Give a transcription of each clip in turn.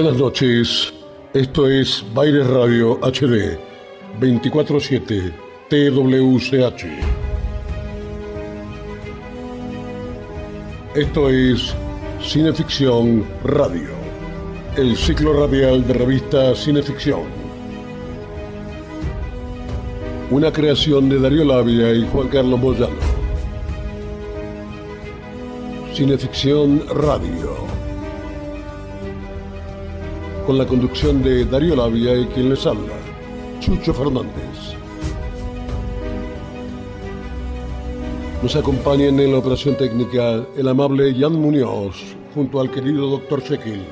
Buenas noches, esto es Baires Radio HD 24-7 TWCH. Esto es Cineficción Radio, el ciclo radial de revista Cineficción. Una creación de Darío Labia y Juan Carlos Moyano. Cineficción Radio con la conducción de Darío Labia y quien les habla, Chucho Fernández. Nos acompaña en la operación técnica el amable Jan Muñoz junto al querido Dr. Shekel.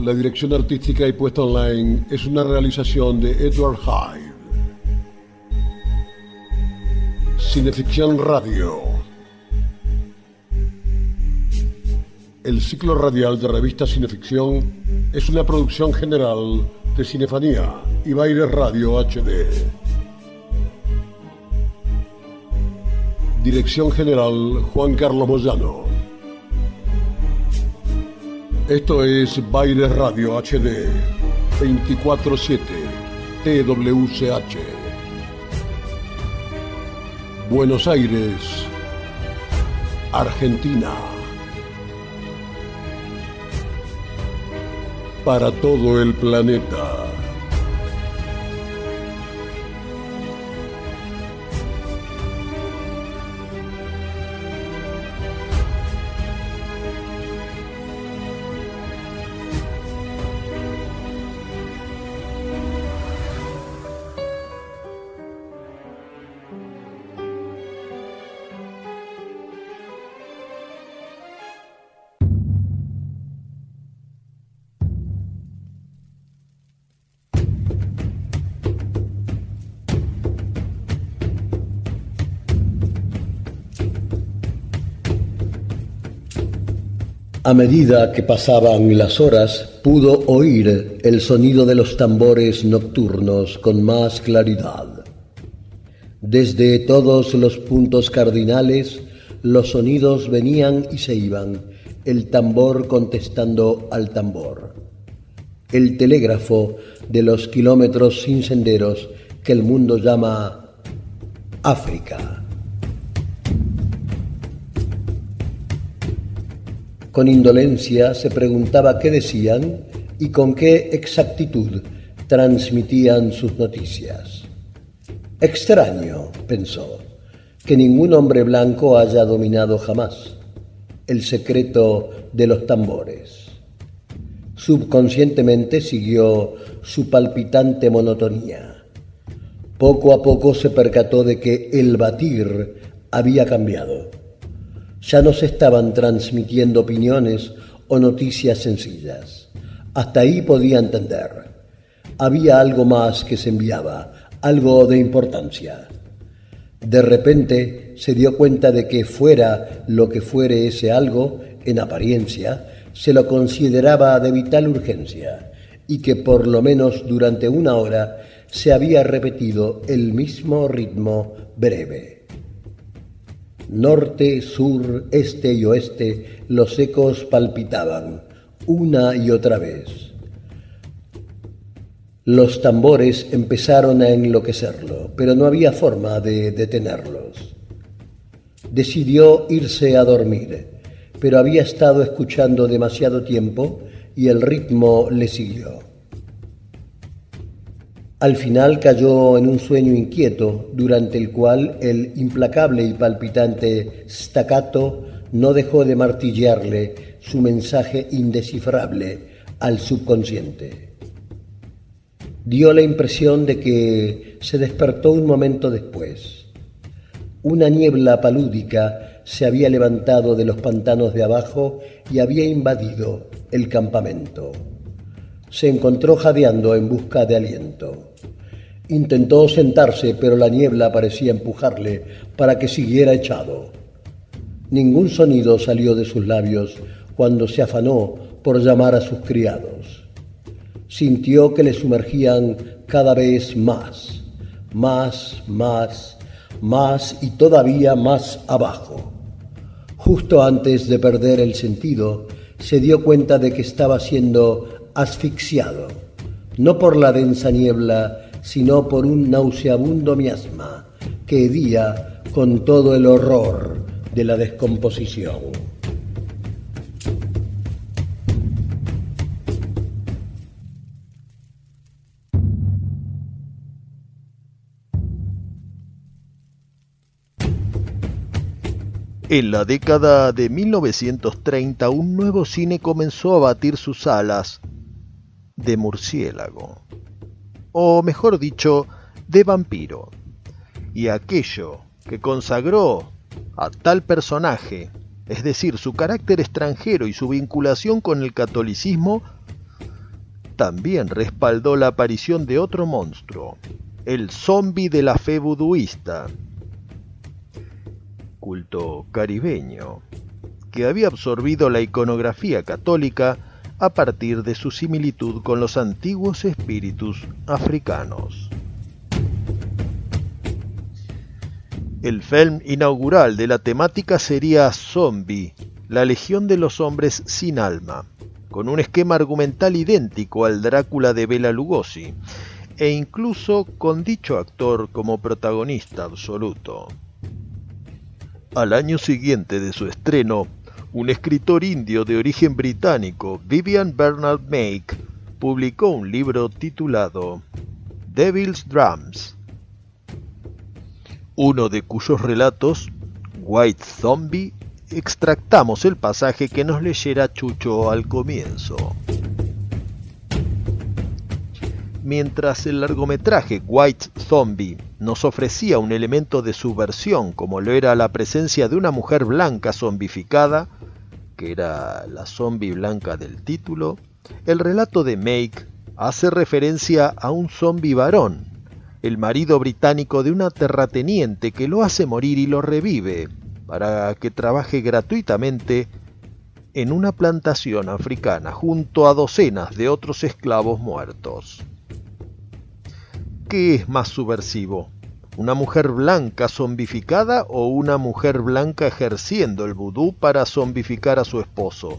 La dirección artística y puesta online es una realización de Edward Hyde. Cineficción Radio El ciclo radial de revista Cineficción es una producción general de Cinefanía y Baile Radio HD. Dirección General Juan Carlos Moyano. Esto es Baile Radio HD 24-7 TWCH. Buenos Aires, Argentina. Para todo el planeta. A medida que pasaban las horas, pudo oír el sonido de los tambores nocturnos con más claridad. Desde todos los puntos cardinales, los sonidos venían y se iban, el tambor contestando al tambor. El telégrafo de los kilómetros sin senderos que el mundo llama África. Con indolencia se preguntaba qué decían y con qué exactitud transmitían sus noticias. Extraño, pensó, que ningún hombre blanco haya dominado jamás el secreto de los tambores. Subconscientemente siguió su palpitante monotonía. Poco a poco se percató de que el batir había cambiado ya no se estaban transmitiendo opiniones o noticias sencillas. Hasta ahí podía entender. Había algo más que se enviaba, algo de importancia. De repente se dio cuenta de que fuera lo que fuere ese algo, en apariencia, se lo consideraba de vital urgencia y que por lo menos durante una hora se había repetido el mismo ritmo breve. Norte, sur, este y oeste, los ecos palpitaban, una y otra vez. Los tambores empezaron a enloquecerlo, pero no había forma de detenerlos. Decidió irse a dormir, pero había estado escuchando demasiado tiempo y el ritmo le siguió. Al final cayó en un sueño inquieto, durante el cual el implacable y palpitante staccato no dejó de martillearle su mensaje indescifrable al subconsciente. Dio la impresión de que se despertó un momento después. Una niebla palúdica se había levantado de los pantanos de abajo y había invadido el campamento se encontró jadeando en busca de aliento. Intentó sentarse, pero la niebla parecía empujarle para que siguiera echado. Ningún sonido salió de sus labios cuando se afanó por llamar a sus criados. Sintió que le sumergían cada vez más, más, más, más y todavía más abajo. Justo antes de perder el sentido, se dio cuenta de que estaba siendo asfixiado, no por la densa niebla, sino por un nauseabundo miasma que hedía con todo el horror de la descomposición. En la década de 1930 un nuevo cine comenzó a batir sus alas de murciélago, o mejor dicho, de vampiro. Y aquello que consagró a tal personaje, es decir, su carácter extranjero y su vinculación con el catolicismo, también respaldó la aparición de otro monstruo, el zombi de la fe buduista, culto caribeño, que había absorbido la iconografía católica a partir de su similitud con los antiguos espíritus africanos. El film inaugural de la temática sería Zombie, la Legión de los Hombres sin Alma, con un esquema argumental idéntico al Drácula de Bela Lugosi, e incluso con dicho actor como protagonista absoluto. Al año siguiente de su estreno, un escritor indio de origen británico, Vivian Bernard Make, publicó un libro titulado Devil's Drums, uno de cuyos relatos, White Zombie, extractamos el pasaje que nos leyera Chucho al comienzo. Mientras el largometraje White Zombie nos ofrecía un elemento de subversión como lo era la presencia de una mujer blanca zombificada, que era la zombie blanca del título, el relato de Make hace referencia a un zombie varón, el marido británico de una terrateniente que lo hace morir y lo revive para que trabaje gratuitamente en una plantación africana junto a docenas de otros esclavos muertos. ¿Qué es más subversivo? ¿Una mujer blanca zombificada o una mujer blanca ejerciendo el vudú para zombificar a su esposo?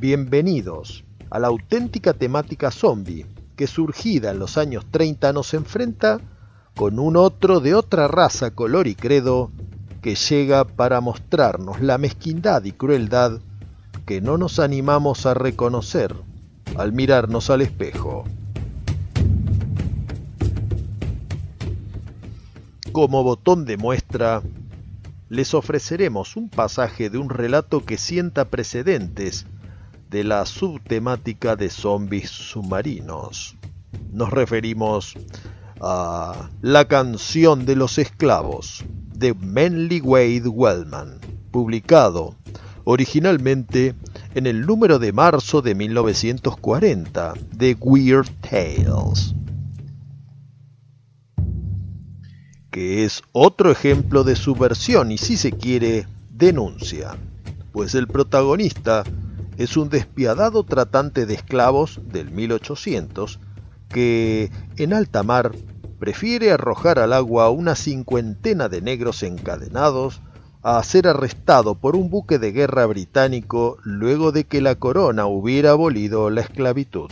Bienvenidos a la auténtica temática zombie, que surgida en los años 30 nos enfrenta con un otro de otra raza, color y credo, que llega para mostrarnos la mezquindad y crueldad que no nos animamos a reconocer al mirarnos al espejo. Como botón de muestra, les ofreceremos un pasaje de un relato que sienta precedentes de la subtemática de zombies submarinos. Nos referimos a La canción de los esclavos de Manly Wade Wellman, publicado originalmente en el número de marzo de 1940 de Weird Tales. Que es otro ejemplo de subversión y si se quiere, denuncia, pues el protagonista es un despiadado tratante de esclavos del 1800 que en alta mar prefiere arrojar al agua una cincuentena de negros encadenados a ser arrestado por un buque de guerra británico luego de que la corona hubiera abolido la esclavitud.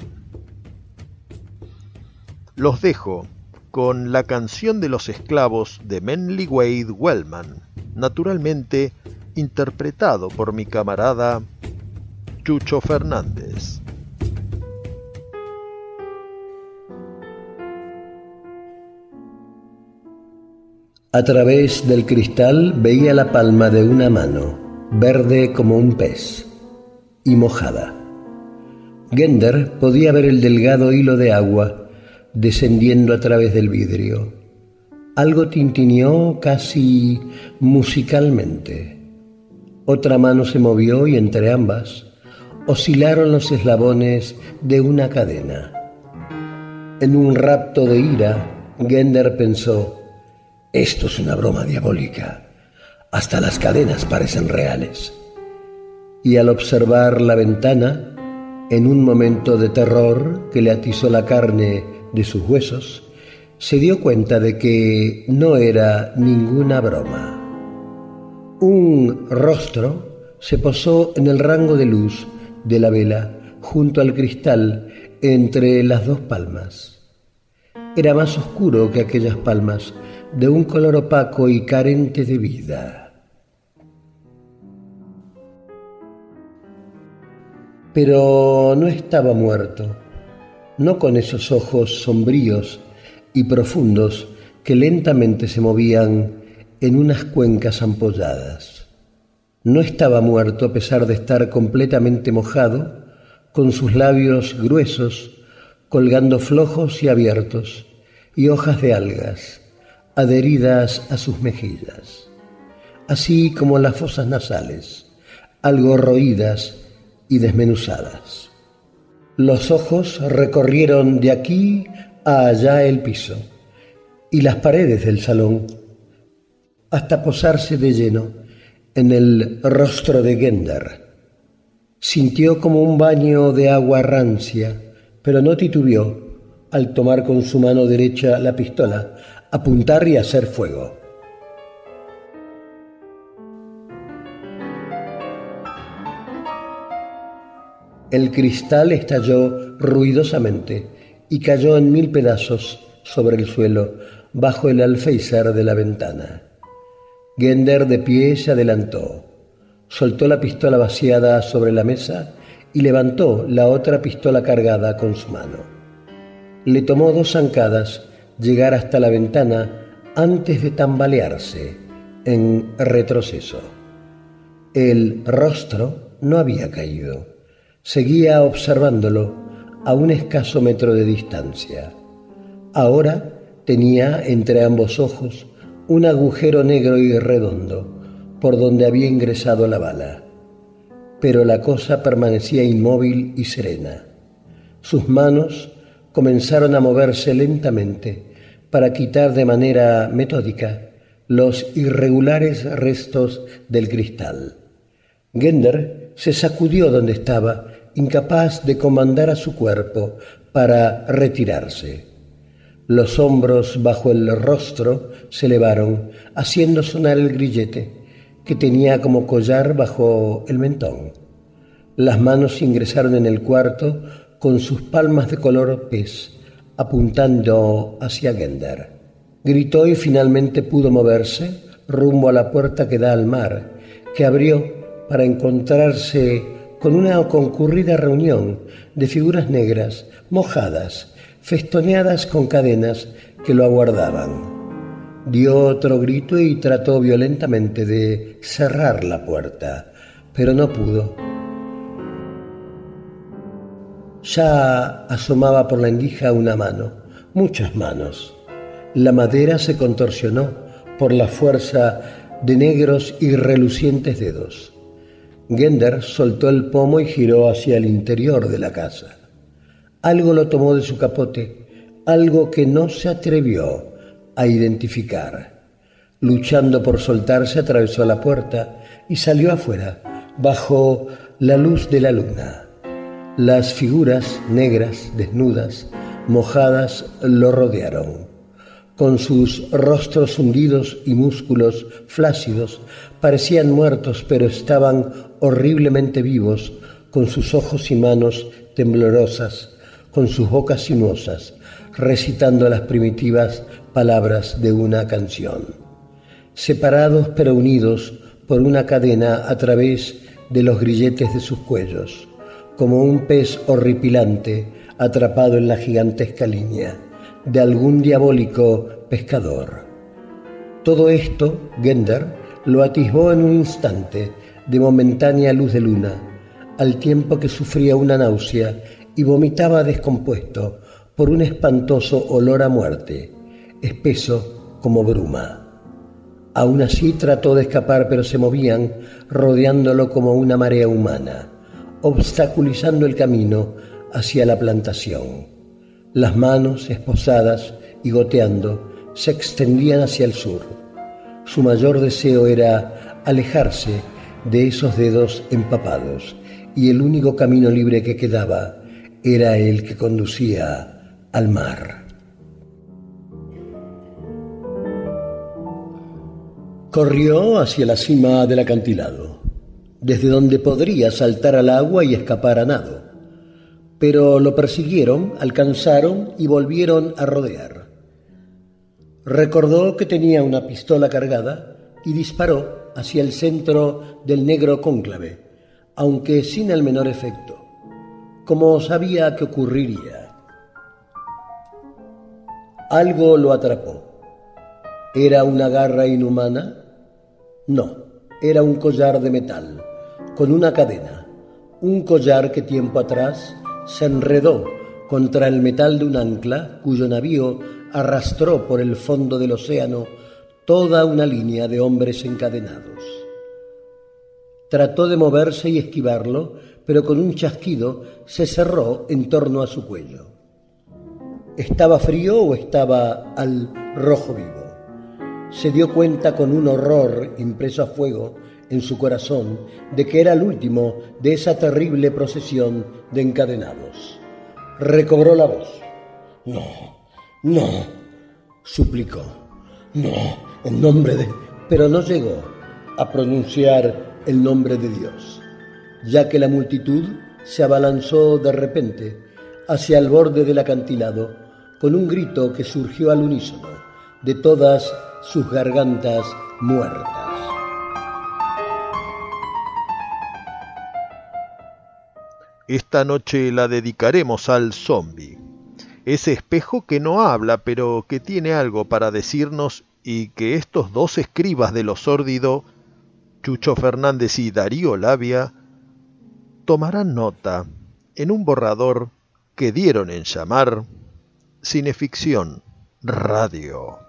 Los dejo con la canción de los esclavos de Menly Wade Wellman, naturalmente interpretado por mi camarada Chucho Fernández. A través del cristal veía la palma de una mano, verde como un pez, y mojada. Gender podía ver el delgado hilo de agua descendiendo a través del vidrio. Algo tintineó casi musicalmente. Otra mano se movió y entre ambas oscilaron los eslabones de una cadena. En un rapto de ira, Gender pensó, esto es una broma diabólica. Hasta las cadenas parecen reales. Y al observar la ventana, en un momento de terror que le atizó la carne de sus huesos, se dio cuenta de que no era ninguna broma. Un rostro se posó en el rango de luz de la vela junto al cristal entre las dos palmas. Era más oscuro que aquellas palmas, de un color opaco y carente de vida. Pero no estaba muerto, no con esos ojos sombríos y profundos que lentamente se movían en unas cuencas ampolladas. No estaba muerto a pesar de estar completamente mojado, con sus labios gruesos colgando flojos y abiertos, y hojas de algas adheridas a sus mejillas, así como las fosas nasales, algo roídas y desmenuzadas. Los ojos recorrieron de aquí a allá el piso y las paredes del salón hasta posarse de lleno en el rostro de Gender. Sintió como un baño de agua rancia, pero no titubeó al tomar con su mano derecha la pistola, apuntar y hacer fuego. El cristal estalló ruidosamente y cayó en mil pedazos sobre el suelo bajo el alféizar de la ventana. Gender de pie se adelantó, soltó la pistola vaciada sobre la mesa y levantó la otra pistola cargada con su mano. Le tomó dos zancadas llegar hasta la ventana antes de tambalearse en retroceso. El rostro no había caído. Seguía observándolo a un escaso metro de distancia. Ahora tenía entre ambos ojos un agujero negro y redondo por donde había ingresado la bala. Pero la cosa permanecía inmóvil y serena. Sus manos comenzaron a moverse lentamente para quitar de manera metódica los irregulares restos del cristal. Gender se sacudió donde estaba, incapaz de comandar a su cuerpo para retirarse. Los hombros bajo el rostro se elevaron, haciendo sonar el grillete, que tenía como collar bajo el mentón. Las manos ingresaron en el cuarto con sus palmas de color pez, apuntando hacia Gender. Gritó y finalmente pudo moverse rumbo a la puerta que da al mar, que abrió para encontrarse con una concurrida reunión de figuras negras, mojadas, festoneadas con cadenas que lo aguardaban. Dio otro grito y trató violentamente de cerrar la puerta, pero no pudo ya asomaba por la endija una mano, muchas manos. La madera se contorsionó por la fuerza de negros y relucientes dedos. Gender soltó el pomo y giró hacia el interior de la casa. Algo lo tomó de su capote, algo que no se atrevió a identificar. Luchando por soltarse, atravesó la puerta y salió afuera, bajo la luz de la luna. Las figuras negras, desnudas, mojadas, lo rodearon. Con sus rostros hundidos y músculos flácidos, parecían muertos, pero estaban horriblemente vivos, con sus ojos y manos temblorosas, con sus bocas sinuosas, recitando las primitivas palabras de una canción. Separados pero unidos por una cadena a través de los grilletes de sus cuellos como un pez horripilante atrapado en la gigantesca línea de algún diabólico pescador. Todo esto, Gender lo atisbó en un instante de momentánea luz de luna, al tiempo que sufría una náusea y vomitaba descompuesto por un espantoso olor a muerte, espeso como bruma. Aún así trató de escapar, pero se movían, rodeándolo como una marea humana obstaculizando el camino hacia la plantación. Las manos, esposadas y goteando, se extendían hacia el sur. Su mayor deseo era alejarse de esos dedos empapados, y el único camino libre que quedaba era el que conducía al mar. Corrió hacia la cima del acantilado, desde donde podría saltar al agua y escapar a nado. Pero lo persiguieron, alcanzaron y volvieron a rodear. Recordó que tenía una pistola cargada y disparó hacia el centro del negro cónclave, aunque sin el menor efecto, como sabía que ocurriría. Algo lo atrapó. ¿Era una garra inhumana? No, era un collar de metal, con una cadena, un collar que tiempo atrás se enredó contra el metal de un ancla cuyo navío arrastró por el fondo del océano toda una línea de hombres encadenados. Trató de moverse y esquivarlo, pero con un chasquido se cerró en torno a su cuello. ¿Estaba frío o estaba al rojo vivo? se dio cuenta con un horror impreso a fuego en su corazón de que era el último de esa terrible procesión de encadenados. Recobró la voz. No, no, suplicó. No, en nombre de... Pero no llegó a pronunciar el nombre de Dios, ya que la multitud se abalanzó de repente hacia el borde del acantilado con un grito que surgió al unísono de todas sus gargantas muertas. Esta noche la dedicaremos al zombie, ese espejo que no habla pero que tiene algo para decirnos y que estos dos escribas de lo sórdido, Chucho Fernández y Darío Labia, tomarán nota en un borrador que dieron en llamar Cineficción Radio.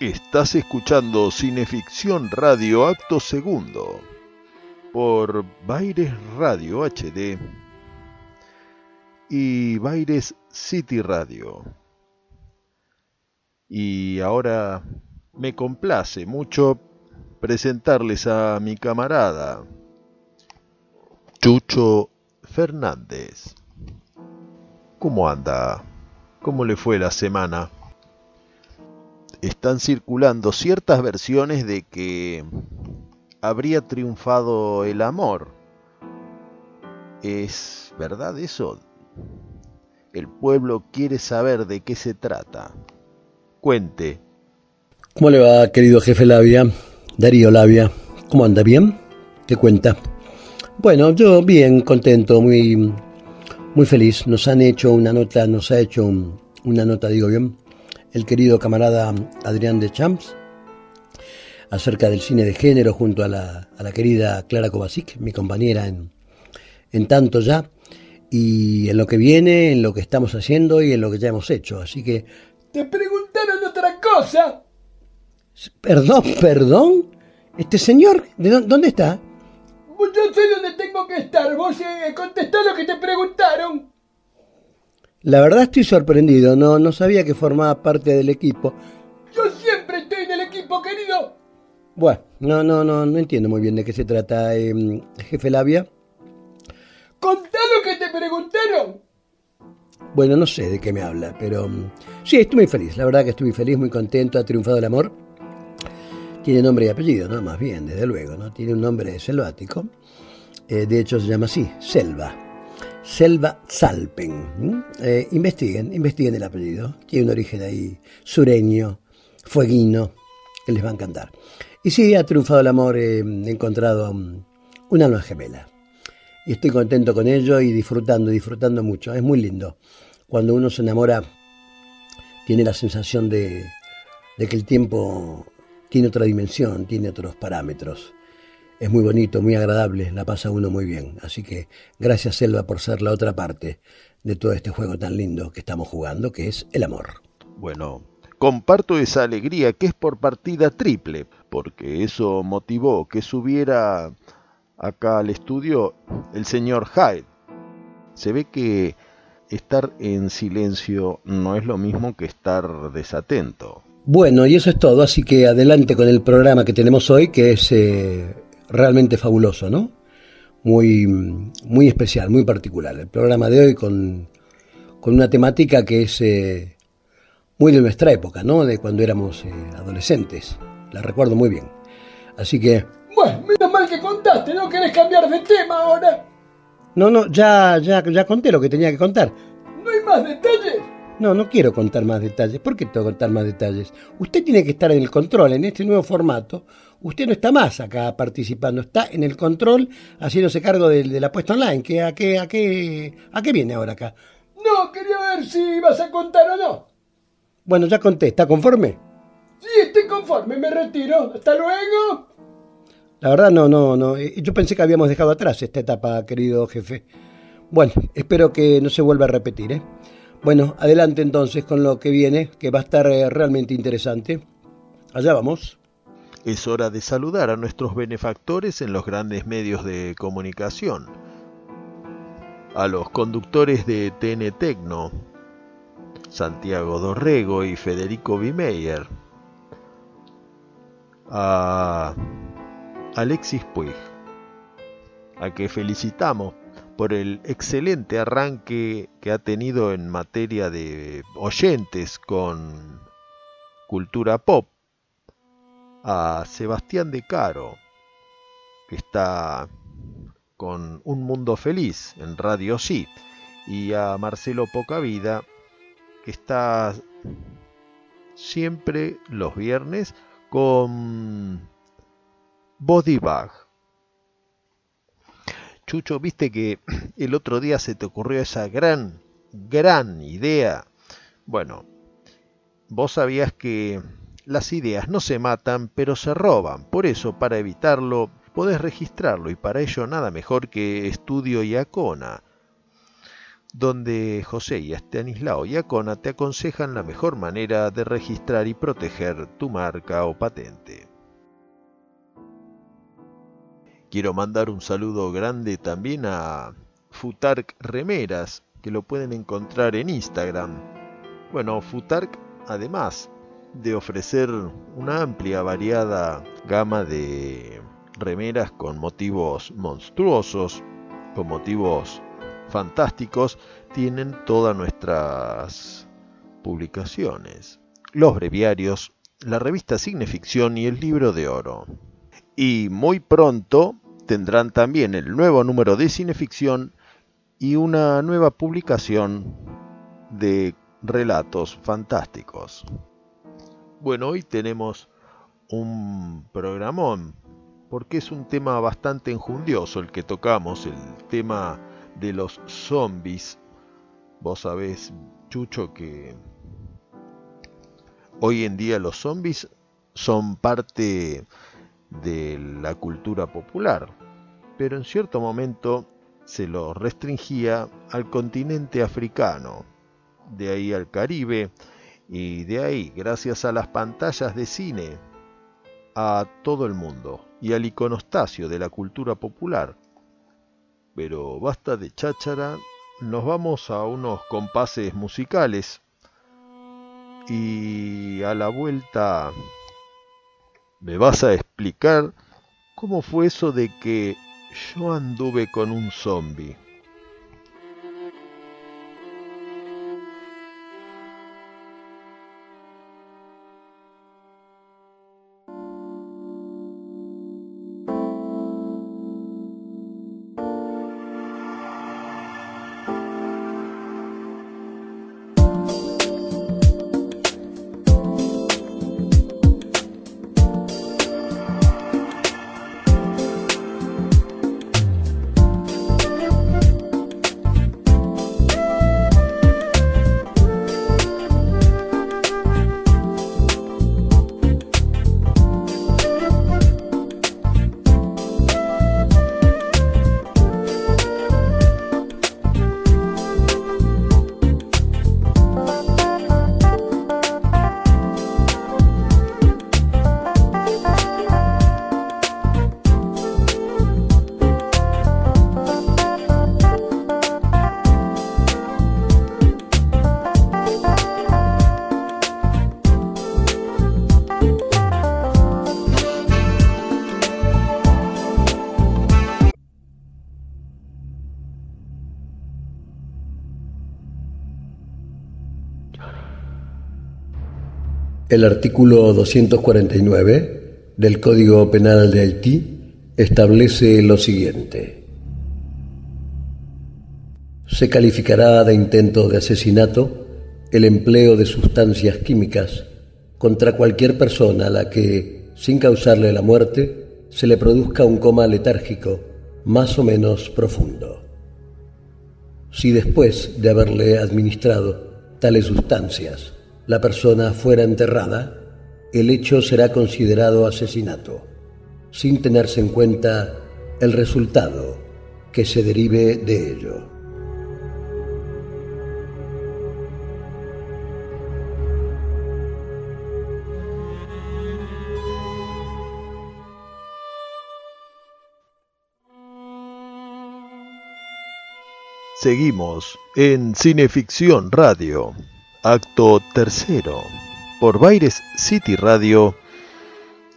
Estás escuchando Cineficción Radio Acto Segundo por Baires Radio HD y Baires City Radio. Y ahora me complace mucho presentarles a mi camarada Chucho Fernández. ¿Cómo anda? ¿Cómo le fue la semana? Están circulando ciertas versiones de que habría triunfado el amor. ¿Es verdad eso? El pueblo quiere saber de qué se trata. Cuente. ¿Cómo le va, querido jefe Labia? Darío Labia. ¿Cómo anda? ¿Bien? ¿Qué cuenta? Bueno, yo bien, contento, muy, muy feliz. Nos han hecho una nota, nos ha hecho una nota, digo bien, el querido camarada Adrián de Champs acerca del cine de género junto a la, querida Clara Kovacic, mi compañera en, en tanto ya, y en lo que viene, en lo que estamos haciendo y en lo que ya hemos hecho. Así que... ¿Te preguntaron otra cosa? Perdón, perdón. Este señor, ¿de dónde está? Yo sé dónde tengo que estar. Vos eh, contestá lo que te preguntaron. La verdad estoy sorprendido. No, no sabía que formaba parte del equipo. Yo siempre estoy en el equipo, querido. Bueno, no, no, no, no entiendo muy bien de qué se trata, em, jefe Labia. Contá lo que te preguntaron. Bueno, no sé de qué me habla, pero mm, sí, estoy muy feliz. La verdad que estoy muy feliz, muy contento. Ha triunfado el amor. Tiene nombre y apellido, ¿no? Más bien, desde luego, ¿no? Tiene un nombre selvático. Eh, de hecho, se llama así, Selva. Selva Salpen. Eh, investiguen, investiguen el apellido. Tiene un origen ahí sureño, fueguino, que les va a encantar. Y sí, ha triunfado el amor. he encontrado mm, una alma gemela. Y estoy contento con ello y disfrutando, disfrutando mucho. Es muy lindo. Cuando uno se enamora, tiene la sensación de que el tiempo tiene otra dimensión, tiene otros parámetros. Es muy bonito, muy agradable, la pasa uno muy bien. Así que gracias Selva por ser la otra parte de todo este juego tan lindo que estamos jugando, que es el amor. Bueno, comparto esa alegría que es por partida triple, porque eso motivó que subiera acá al estudio el señor Hyde. Se ve que estar en silencio no es lo mismo que estar desatento. Bueno, y eso es todo, así que adelante con el programa que tenemos hoy, que es eh, realmente fabuloso, ¿no? Muy, muy especial, muy particular. El programa de hoy con, una temática que es eh, muy de nuestra época, ¿no? De cuando éramos eh, adolescentes. La recuerdo muy bien. Así que... Bueno, menos mal que contaste, ¿no querés cambiar de tema ahora? No, no, ya, ya, ya conté lo que tenía que contar. ¿No hay más detalles? No, no quiero contar más detalles. ¿Por qué tengo que contar más detalles? Usted tiene que estar en el control, en este nuevo formato. Usted no está más acá participando, está en el control haciéndose cargo de, la puesta online. ¿Qué, a, qué, a, qué, ¿A qué viene ahora acá? No, quería ver si vas a contar o no. Bueno, ya conté. ¿Está conforme? Sí, estoy conforme. Me retiro. Hasta luego. La verdad, no, no, no. Eh, yo pensé que habíamos dejado atrás esta etapa, querido jefe. Bueno, espero que no se vuelva a repetir, ¿eh? Bueno, adelante entonces con lo que viene, que va a estar eh, realmente interesante. Allá vamos. Es hora de saludar a nuestros benefactores en los grandes medios de comunicación. A los conductores de TN Tecno, Santiago Dorrego y Federico Bimeyer. A Alexis Puig, a que felicitamos por el excelente arranque que ha tenido en materia de oyentes con cultura pop, a Sebastián de Caro, que está con Un Mundo Feliz en Radio Sí, y a Marcelo Pocavida, que está siempre los viernes con Body Bag Chucho, viste que el otro día se te ocurrió esa gran, gran idea. Bueno, vos sabías que las ideas no se matan, pero se roban. Por eso, para evitarlo, podés registrarlo y para ello nada mejor que Estudio Iacona, donde José y Estanislao Iacona te aconsejan la mejor manera de registrar y proteger tu marca o patente. Quiero mandar un saludo grande también a Futark Remeras, que lo pueden encontrar en Instagram. Bueno, Futark, además de ofrecer una amplia, variada gama de remeras con motivos monstruosos, con motivos fantásticos, tienen todas nuestras publicaciones, los breviarios, la revista Significción y el libro de oro. Y muy pronto tendrán también el nuevo número de cineficción y una nueva publicación de relatos fantásticos. Bueno, hoy tenemos un programón porque es un tema bastante enjundioso el que tocamos, el tema de los zombies. Vos sabés, Chucho, que hoy en día los zombies son parte de la cultura popular, pero en cierto momento se lo restringía al continente africano, de ahí al Caribe, y de ahí, gracias a las pantallas de cine a todo el mundo y al iconostasio de la cultura popular. Pero basta de cháchara, nos vamos a unos compases musicales y a la vuelta me vas a explicar cómo fue eso de que yo anduve con un zombie. El artículo 249 del Código Penal de Haití establece lo siguiente. Se calificará de intento de asesinato el empleo de sustancias químicas contra cualquier persona a la que, sin causarle la muerte, se le produzca un coma letárgico más o menos profundo. Si después de haberle administrado tales sustancias la persona fuera enterrada, el hecho será considerado asesinato, sin tenerse en cuenta el resultado que se derive de ello. Seguimos en Cineficción Radio acto tercero, por Baires City Radio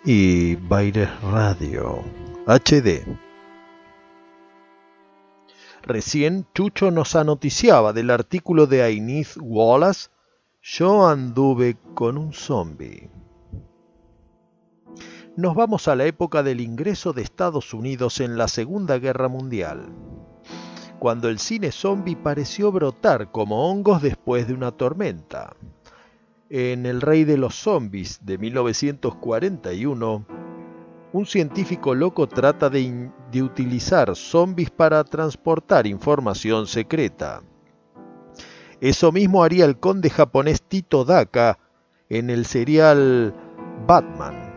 y Baires Radio HD. Recién Chucho nos anoticiaba del artículo de Ainith Wallace, Yo anduve con un zombie. Nos vamos a la época del ingreso de Estados Unidos en la Segunda Guerra Mundial cuando el cine zombie pareció brotar como hongos después de una tormenta. En El Rey de los Zombies de 1941, un científico loco trata de, utilizar zombies para transportar información secreta. Eso mismo haría el conde japonés Tito Daka en el serial Batman,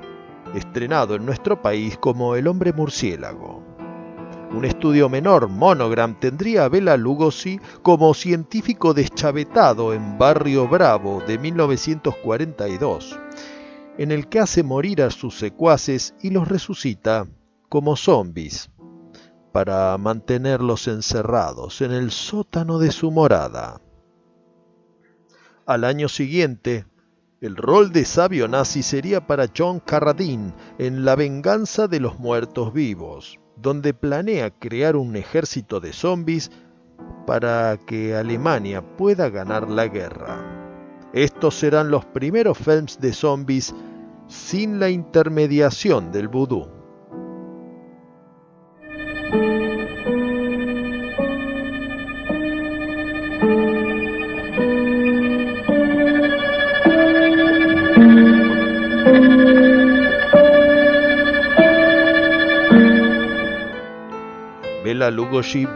estrenado en nuestro país como El hombre murciélago. Un estudio menor, Monogram, tendría a Bela Lugosi como científico deschavetado en Barrio Bravo de 1942, en el que hace morir a sus secuaces y los resucita como zombies para mantenerlos encerrados en el sótano de su morada. Al año siguiente, el rol de sabio nazi sería para John Carradine en La venganza de los muertos vivos donde planea crear un ejército de zombies para que Alemania pueda ganar la guerra. Estos serán los primeros films de zombies sin la intermediación del vudú.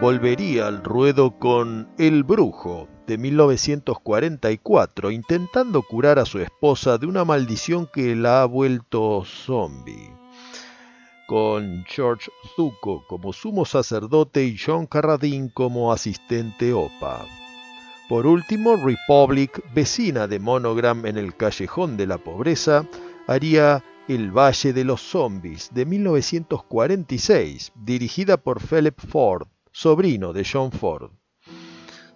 Volvería al ruedo con El Brujo de 1944, intentando curar a su esposa de una maldición que la ha vuelto zombie. Con George Zuko como sumo sacerdote y John Carradine como asistente OPA. Por último, Republic, vecina de Monogram en el callejón de la pobreza, haría El Valle de los Zombies de 1946, dirigida por Philip Ford, sobrino de John Ford.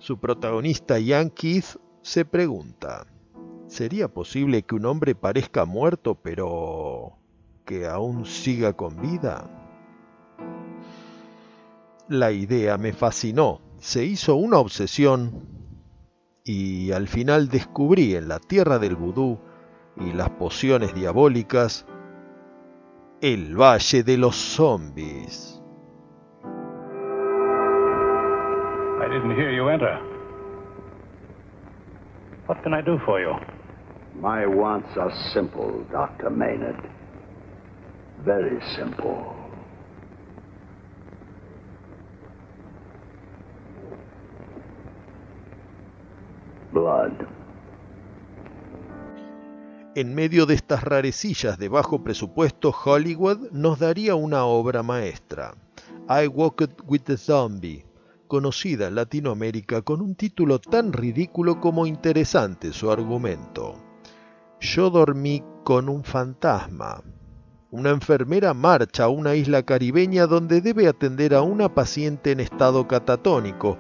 Su protagonista Ian Keith se pregunta, ¿sería posible que un hombre parezca muerto pero que aún siga con vida? La idea me fascinó, se hizo una obsesión y al final descubrí en la tierra del vudú y las pociones diabólicas el Valle de los Zombies. I didn't hear you enter. What can I do for you? My wants are simple, Dr. Maynard. Very simple. Blood. En medio de estas rarecillas de bajo presupuesto, Hollywood nos daría una obra maestra, I Walked with the Zombie, conocida en Latinoamérica con un título tan ridículo como interesante su argumento. Yo dormí con un fantasma. Una enfermera marcha a una isla caribeña donde debe atender a una paciente en estado catatónico,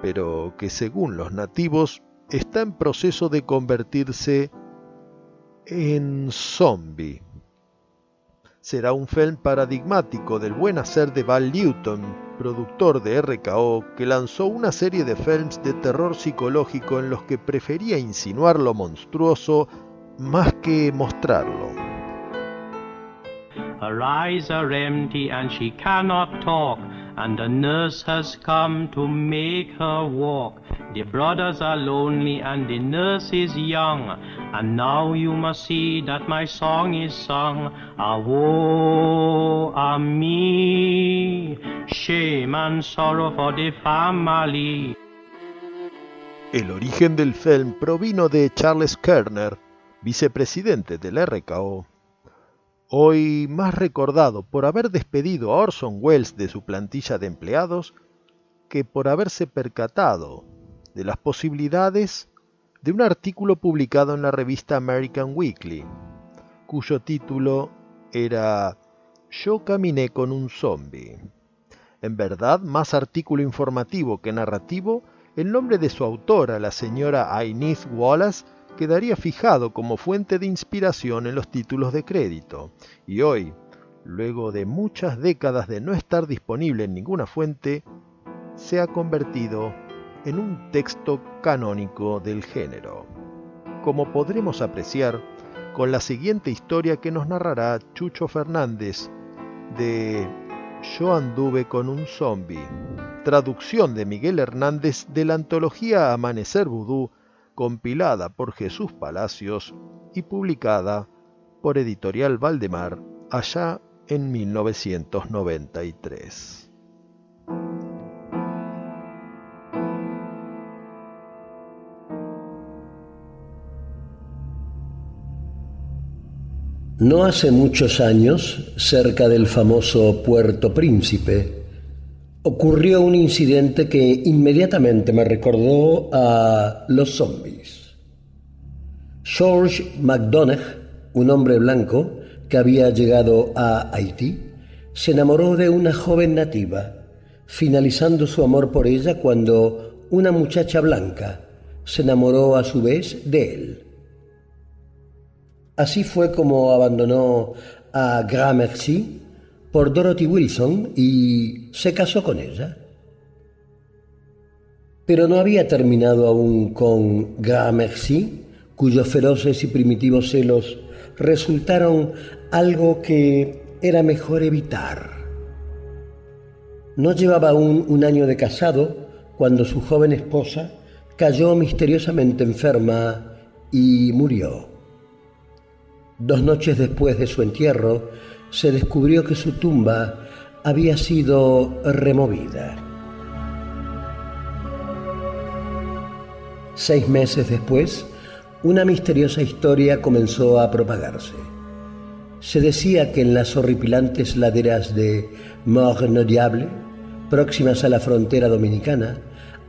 pero que según los nativos está en proceso de convertirse en zombie. Será un film paradigmático del buen hacer de Val Newton, productor de RKO, que lanzó una serie de films de terror psicológico en los que prefería insinuar lo monstruoso más que mostrarlo. And the nurse has come to make her walk. The brothers are lonely and the nurse is young, and now you must see that my song is sung. Woe, ah, me, shame and sorrow for the family. El origen del film provino de Charles Kerner, vicepresidente del RKO, hoy más recordado por haber despedido a Orson Welles de su plantilla de empleados que por haberse percatado de las posibilidades de un artículo publicado en la revista American Weekly, cuyo título era Yo caminé con un zombie. En verdad, más artículo informativo que narrativo, el nombre de su autora, la señora Inez Wallace, quedaría fijado como fuente de inspiración en los títulos de crédito, y hoy, luego de muchas décadas de no estar disponible en ninguna fuente, se ha convertido en un texto canónico del género, como podremos apreciar con la siguiente historia que nos narrará Chucho Fernández de Yo anduve con un zombie, traducción de Miguel Hernández de la antología Amanecer Vudú compilada por Jesús Palacios y publicada por Editorial Valdemar allá en 1993. No hace muchos años, cerca del famoso Puerto Príncipe, ocurrió un incidente que inmediatamente me recordó a los zombies. George McDonough, un hombre blanco que había llegado a Haití, se enamoró de una joven nativa, finalizando su amor por ella cuando una muchacha blanca se enamoró a su vez de él. Así fue como abandonó a Gramercy por Dorothy Wilson y se casó con ella. Pero no había terminado aún con Gramercy, cuyos feroces y primitivos celos resultaron algo que era mejor evitar. No llevaba aún un año de casado cuando su joven esposa cayó misteriosamente enferma y murió. Dos noches después de su entierro, se descubrió que su tumba había sido removida. Seis meses después, una misteriosa historia comenzó a propagarse. Se decía que en las horripilantes laderas de Morne Diable, próximas a la frontera dominicana,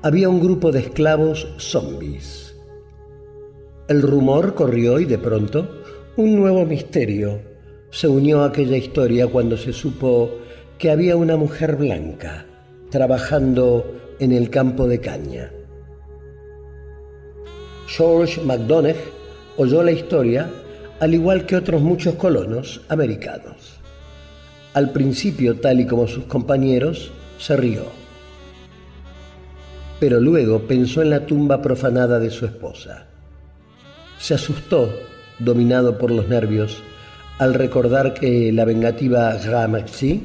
había un grupo de esclavos zombies. El rumor corrió y de pronto un nuevo misterio se unió a aquella historia cuando se supo que había una mujer blanca trabajando en el campo de caña. George MacDonagh oyó la historia al igual que otros muchos colonos americanos. Al principio, tal y como sus compañeros, se rió. Pero luego pensó en la tumba profanada de su esposa. Se asustó, dominado por los nervios, al recordar que la vengativa Gramercy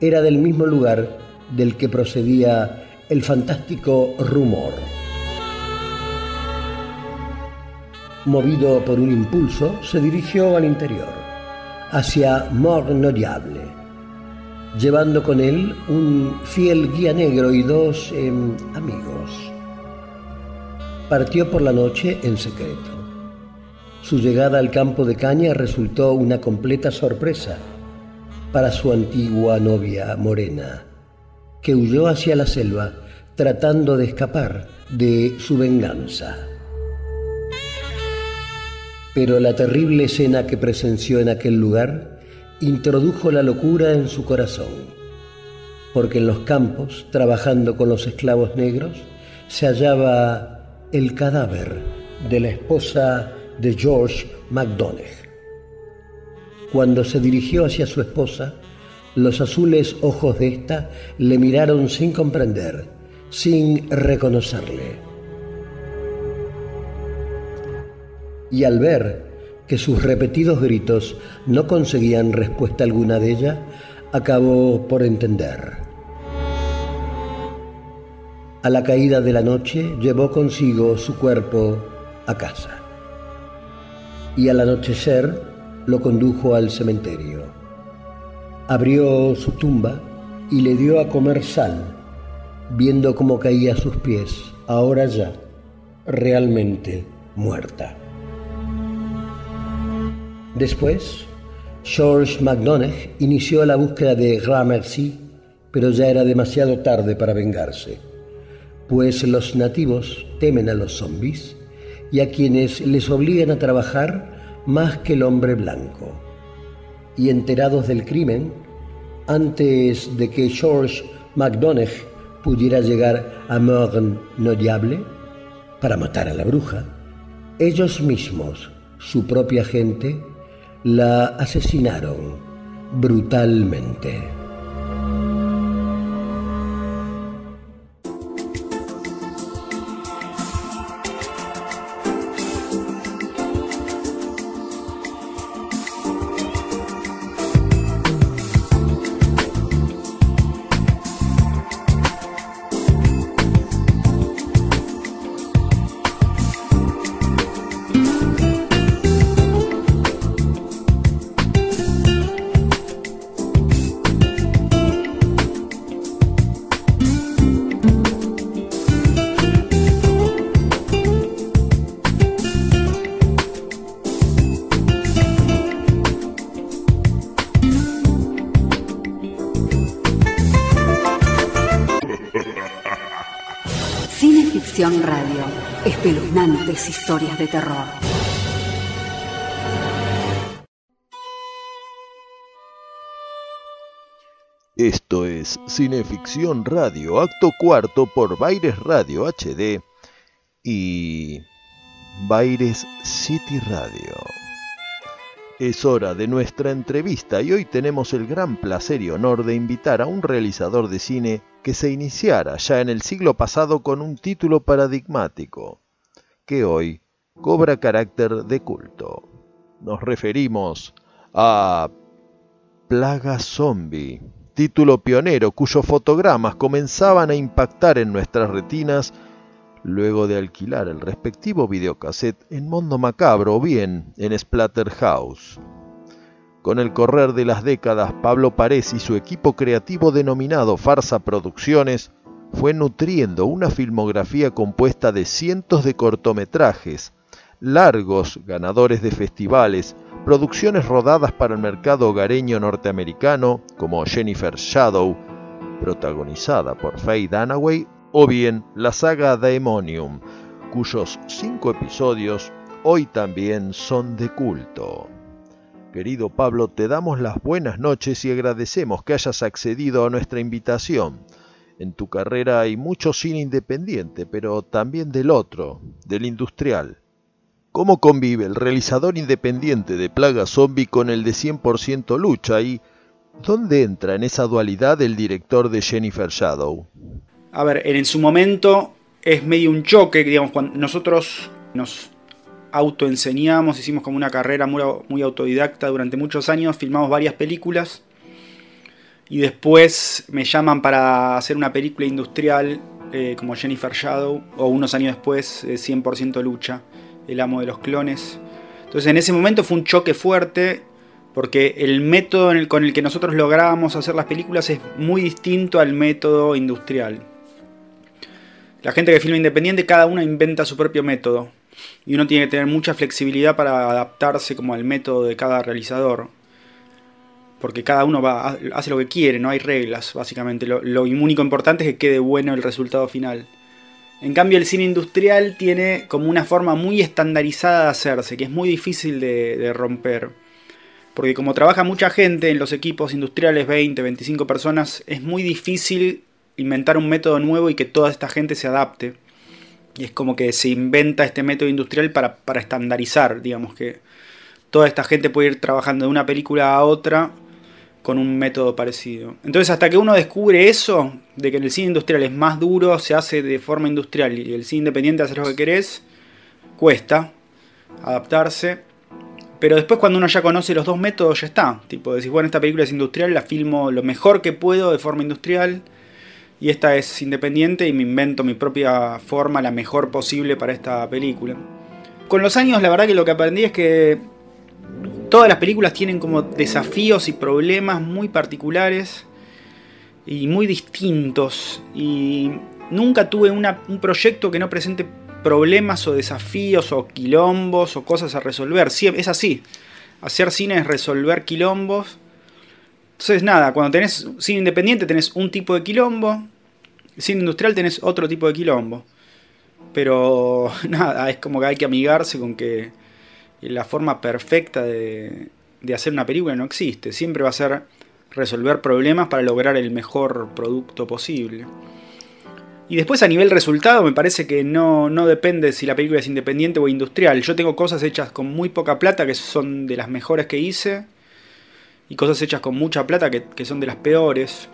era del mismo lugar del que procedía el fantástico rumor. Movido por un impulso, se dirigió al interior, hacia Mort Notable, llevando con él un fiel guía negro y dos em, amigos. Partió por la noche en secreto. Su llegada al campo de caña resultó una completa sorpresa para su antigua novia morena, que huyó hacia la selva tratando de escapar de su venganza. Pero la terrible escena que presenció en aquel lugar introdujo la locura en su corazón, porque en los campos, trabajando con los esclavos negros, se hallaba el cadáver de la esposa de George MacDonagh. Cuando se dirigió hacia su esposa, los azules ojos de ésta le miraron sin comprender, sin reconocerle. y al ver que sus repetidos gritos no conseguían respuesta alguna de ella, acabó por entender. A la caída de la noche llevó consigo su cuerpo a casa y al anochecer lo condujo al cementerio. Abrió su tumba y le dio a comer sal, viendo cómo caía a sus pies, ahora ya realmente muerta. Después, George MacDonagh inició la búsqueda de Gramercy, pero ya era demasiado tarde para vengarse, pues los nativos temen a los zombies y a quienes les obligan a trabajar más que el hombre blanco. Y enterados del crimen, antes de que George MacDonagh pudiera llegar a Morne Nodiable para matar a la bruja, ellos mismos, su propia gente, la asesinaron brutalmente. Historias de terror. Esto es Cineficción Radio, acto cuarto por Baires Radio HD y Baires City Radio. Es hora de nuestra entrevista y hoy tenemos el gran placer y honor de invitar a un realizador de cine que se iniciara ya en el siglo pasado con un título paradigmático, que hoy cobra carácter de culto. Nos referimos a Plaga Zombie, título pionero cuyos fotogramas comenzaban a impactar en nuestras retinas luego de alquilar el respectivo videocassette en Mundo Macabro o bien en Splatterhouse. Con el correr de las décadas, Pablo Párez y su equipo creativo denominado Farsa Producciones fue nutriendo una filmografía compuesta de cientos de cortometrajes, largos ganadores de festivales, producciones rodadas para el mercado hogareño norteamericano como Jennifer Shadow, protagonizada por Faye Dunaway, o bien la saga Daemonium, cuyos cinco episodios hoy también son de culto. Querido Pablo, te damos las buenas noches y agradecemos que hayas accedido a nuestra invitación. En tu carrera hay mucho cine independiente, pero también del otro, del industrial. ¿Cómo convive el realizador independiente de Plaga Zombie con el de 100% lucha y dónde entra en esa dualidad el director de Jennifer Shadow? A ver, en su momento es medio un choque, digamos, cuando nosotros nos autoenseñamos, hicimos como una carrera muy, autodidacta durante muchos años, filmamos varias películas y después me llaman para hacer una película industrial eh, como Jennifer Shadow o unos años después 100% Lucha, El amo de los clones. Entonces en ese momento fue un choque fuerte porque el método con el que nosotros lográbamos hacer las películas es muy distinto al método industrial. La gente que filma independiente, cada uno inventa su propio método y uno tiene que tener mucha flexibilidad para adaptarse como al método de cada realizador. Porque cada uno va, hace lo que quiere, no hay reglas, básicamente. Lo, único importante es que quede bueno el resultado final. En cambio, el cine industrial tiene como una forma muy estandarizada de hacerse, que es muy difícil de, de romper. Porque como trabaja mucha gente en los equipos industriales, 20, 25 personas, es muy difícil inventar un método nuevo y que toda esta gente se adapte. Y es como que se inventa este método industrial para, estandarizar, digamos que toda esta gente puede ir trabajando de una película a otra con un método parecido. Entonces hasta que uno descubre eso, de que el cine industrial es más duro, se hace de forma industrial y el cine independiente hace lo que querés, cuesta adaptarse. Pero después cuando uno ya conoce los dos métodos ya está. Tipo, decís, bueno, esta película es industrial, la filmo lo mejor que puedo de forma industrial y esta es independiente y me invento mi propia forma, la mejor posible para esta película. Con los años la verdad que lo que aprendí es que todas las películas tienen como desafíos y problemas muy particulares y muy distintos y nunca tuve un proyecto que no presente problemas o desafíos o quilombos o cosas a resolver. es así. Hacer cine es resolver quilombos entonces, nada, cuando tenés cine independiente tenés un tipo de quilombo, cine industrial tenés otro tipo de quilombo. Pero nada, es como que hay que amigarse con que la forma perfecta de, de hacer una película no existe. Siempre va a ser resolver problemas para lograr el mejor producto posible. Y después a nivel resultado me parece que no, no, depende si la película es independiente o industrial. Yo tengo cosas hechas con muy poca plata que son de las mejores que hice y cosas hechas con mucha plata que, son de las peores.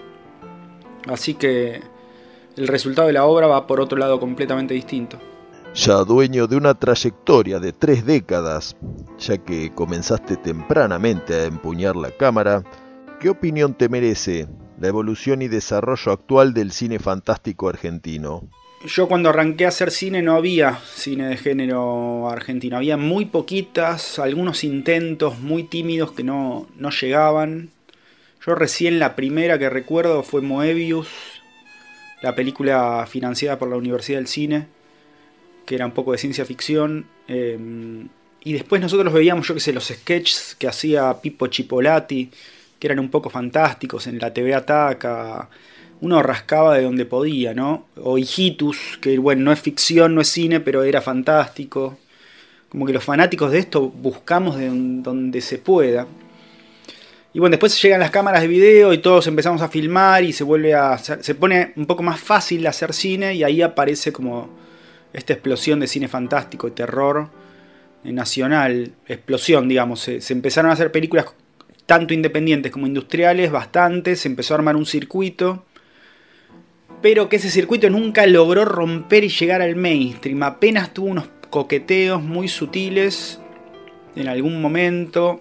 Así que el resultado de la obra va por otro lado completamente distinto. Ya dueño de una trayectoria de tres décadas, ya que comenzaste tempranamente a empuñar la cámara, ¿qué opinión te merece la evolución y desarrollo actual del cine fantástico argentino? yo cuando arranqué a hacer cine no había cine de género argentino, había muy poquitas, algunos intentos muy tímidos que no, no llegaban. Yo recién la primera que recuerdo fue Moebius, la película financiada por la Universidad del Cine, que era un poco de ciencia ficción. Em, y después nosotros veíamos, yo que sé, los sketches que hacía Pippo Chipolati, que eran un poco fantásticos en la TV Ataca uno rascaba de donde podía, ¿no? O Hijitus, que bueno, no es ficción, no es cine, pero era fantástico. Como que los fanáticos de esto buscamos de donde se pueda. Y bueno, después llegan las cámaras de video y todos empezamos a filmar y se vuelve a se pone un poco más fácil hacer cine y ahí aparece como esta explosión de cine fantástico, de terror nacional, explosión, digamos. Se, se empezaron a hacer películas tanto independientes como industriales, bastante, se empezó a armar un circuito pero que ese circuito nunca logró romper y llegar al mainstream. Apenas tuvo unos coqueteos muy sutiles en algún momento,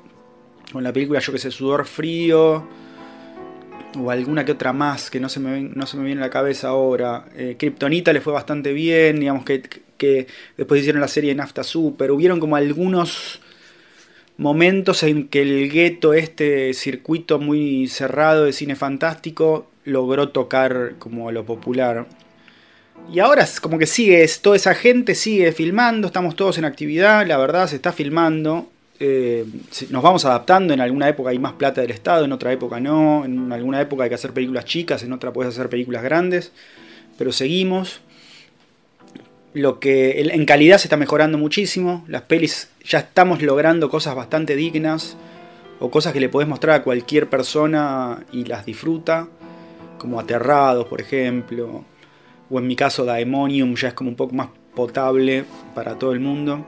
con la película yo que sé, Sudor Frío, o alguna que otra más que no se me, no se me viene a la cabeza ahora. Eh, Kryptonita le fue bastante bien, digamos que, que después hicieron la serie Nafta Super. Hubieron como algunos momentos en que el gueto, este circuito muy cerrado de cine fantástico, logró tocar como lo popular. Y ahora es como que sigue, toda esa gente sigue filmando, estamos todos en actividad, la verdad se está filmando. Eh, nos vamos adaptando, en alguna época hay más plata del Estado, en otra época no, en alguna época hay que hacer películas chicas, en otra puedes hacer películas grandes, pero seguimos. Lo que en calidad se está mejorando muchísimo, las pelis ya estamos logrando cosas bastante dignas o cosas que le podés mostrar a cualquier persona y las disfruta, como Aterrados, por ejemplo, o en mi caso Daemonium ya es como un poco más potable para todo el mundo.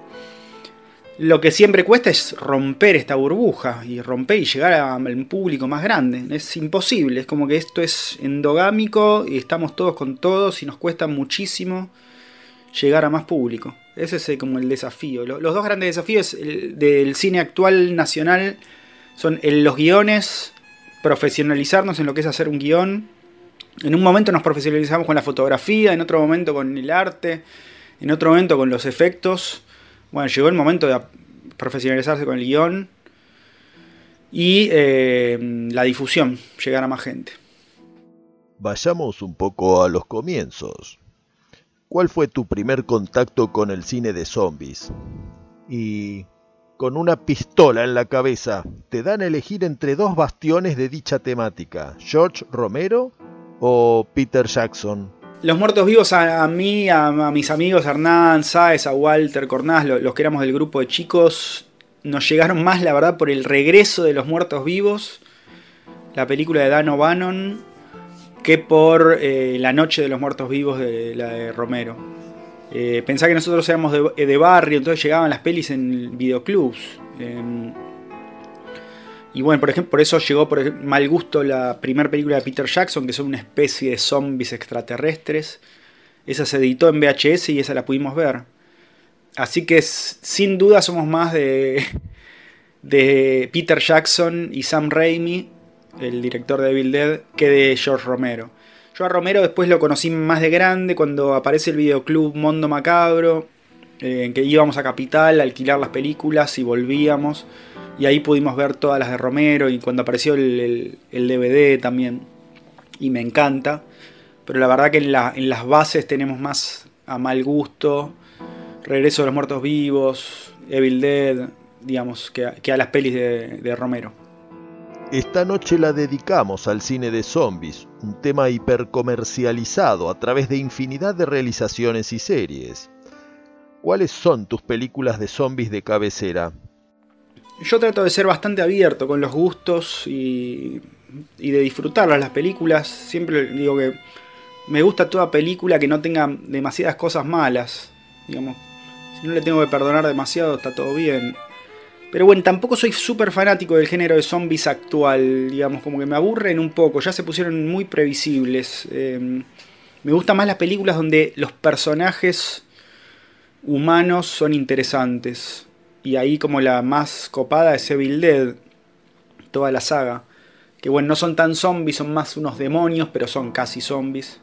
Lo que siempre cuesta es romper esta burbuja y romper y llegar a un público más grande. Es imposible, es como que esto es endogámico y estamos todos con todos y nos cuesta muchísimo llegar a más público. Ese es eh, como el desafío. Los dos grandes desafíos del cine actual nacional son los guiones, profesionalizarnos en lo que es hacer un guion. En un momento nos profesionalizamos con la fotografía, en otro momento con el arte, en otro momento con los efectos bueno, llegó el momento de profesionalizarse con el guion y eh, la difusión, llegar a más gente. Vayamos un poco a los comienzos. ¿Cuál fue tu primer contacto con el cine de zombies? Y con una pistola en la cabeza, te dan a elegir entre dos bastiones de dicha temática, George Romero o Peter Jackson. Los muertos vivos a, mí, a, mis amigos, Hernán, Sáez, a Walter, Cornás, los, que éramos del grupo de chicos, nos llegaron más, la verdad, por el regreso de los muertos vivos, la película de Dan O'Bannon, que por eh, La Noche de los Muertos Vivos de la de Romero. Eh, pensá que nosotros éramos de, barrio, entonces llegaban las pelis en videoclubs. Y bueno, por ejemplo, por eso llegó por mal gusto la primera película de Peter Jackson, que son una especie de zombies extraterrestres. Esa se editó en VHS y esa la pudimos ver. Así que sin duda somos más de, de Peter Jackson y Sam Raimi, el director de Evil Dead, que de George Romero. Yo a Romero después lo conocí más de grande cuando aparece el videoclub Mondo Macabro, eh, en que íbamos a Capital a alquilar las películas y volvíamos. Y ahí pudimos ver todas las de Romero y cuando apareció el, DVD también. Y me encanta. Pero la verdad que en, las bases tenemos más a mal gusto. Regreso de los Muertos Vivos, Evil Dead, digamos, que, a las pelis de, de Romero. Esta noche la dedicamos al cine de zombies, un tema hipercomercializado a través de infinidad de realizaciones y series. ¿Cuáles son tus películas de zombies de cabecera? Yo trato de ser bastante abierto con los gustos y, de disfrutarlas las películas. Siempre digo que me gusta toda película que no tenga demasiadas cosas malas. Digamos, si no le tengo que perdonar demasiado, está todo bien. Pero bueno, tampoco soy súper fanático del género de zombies actual, digamos, como que me aburren un poco, ya se pusieron muy previsibles. Em, me gustan más las películas donde los personajes humanos son interesantes y ahí como la más copada es Evil Dead, toda la saga. Que bueno, no son tan zombies, son más unos demonios, pero son casi zombies.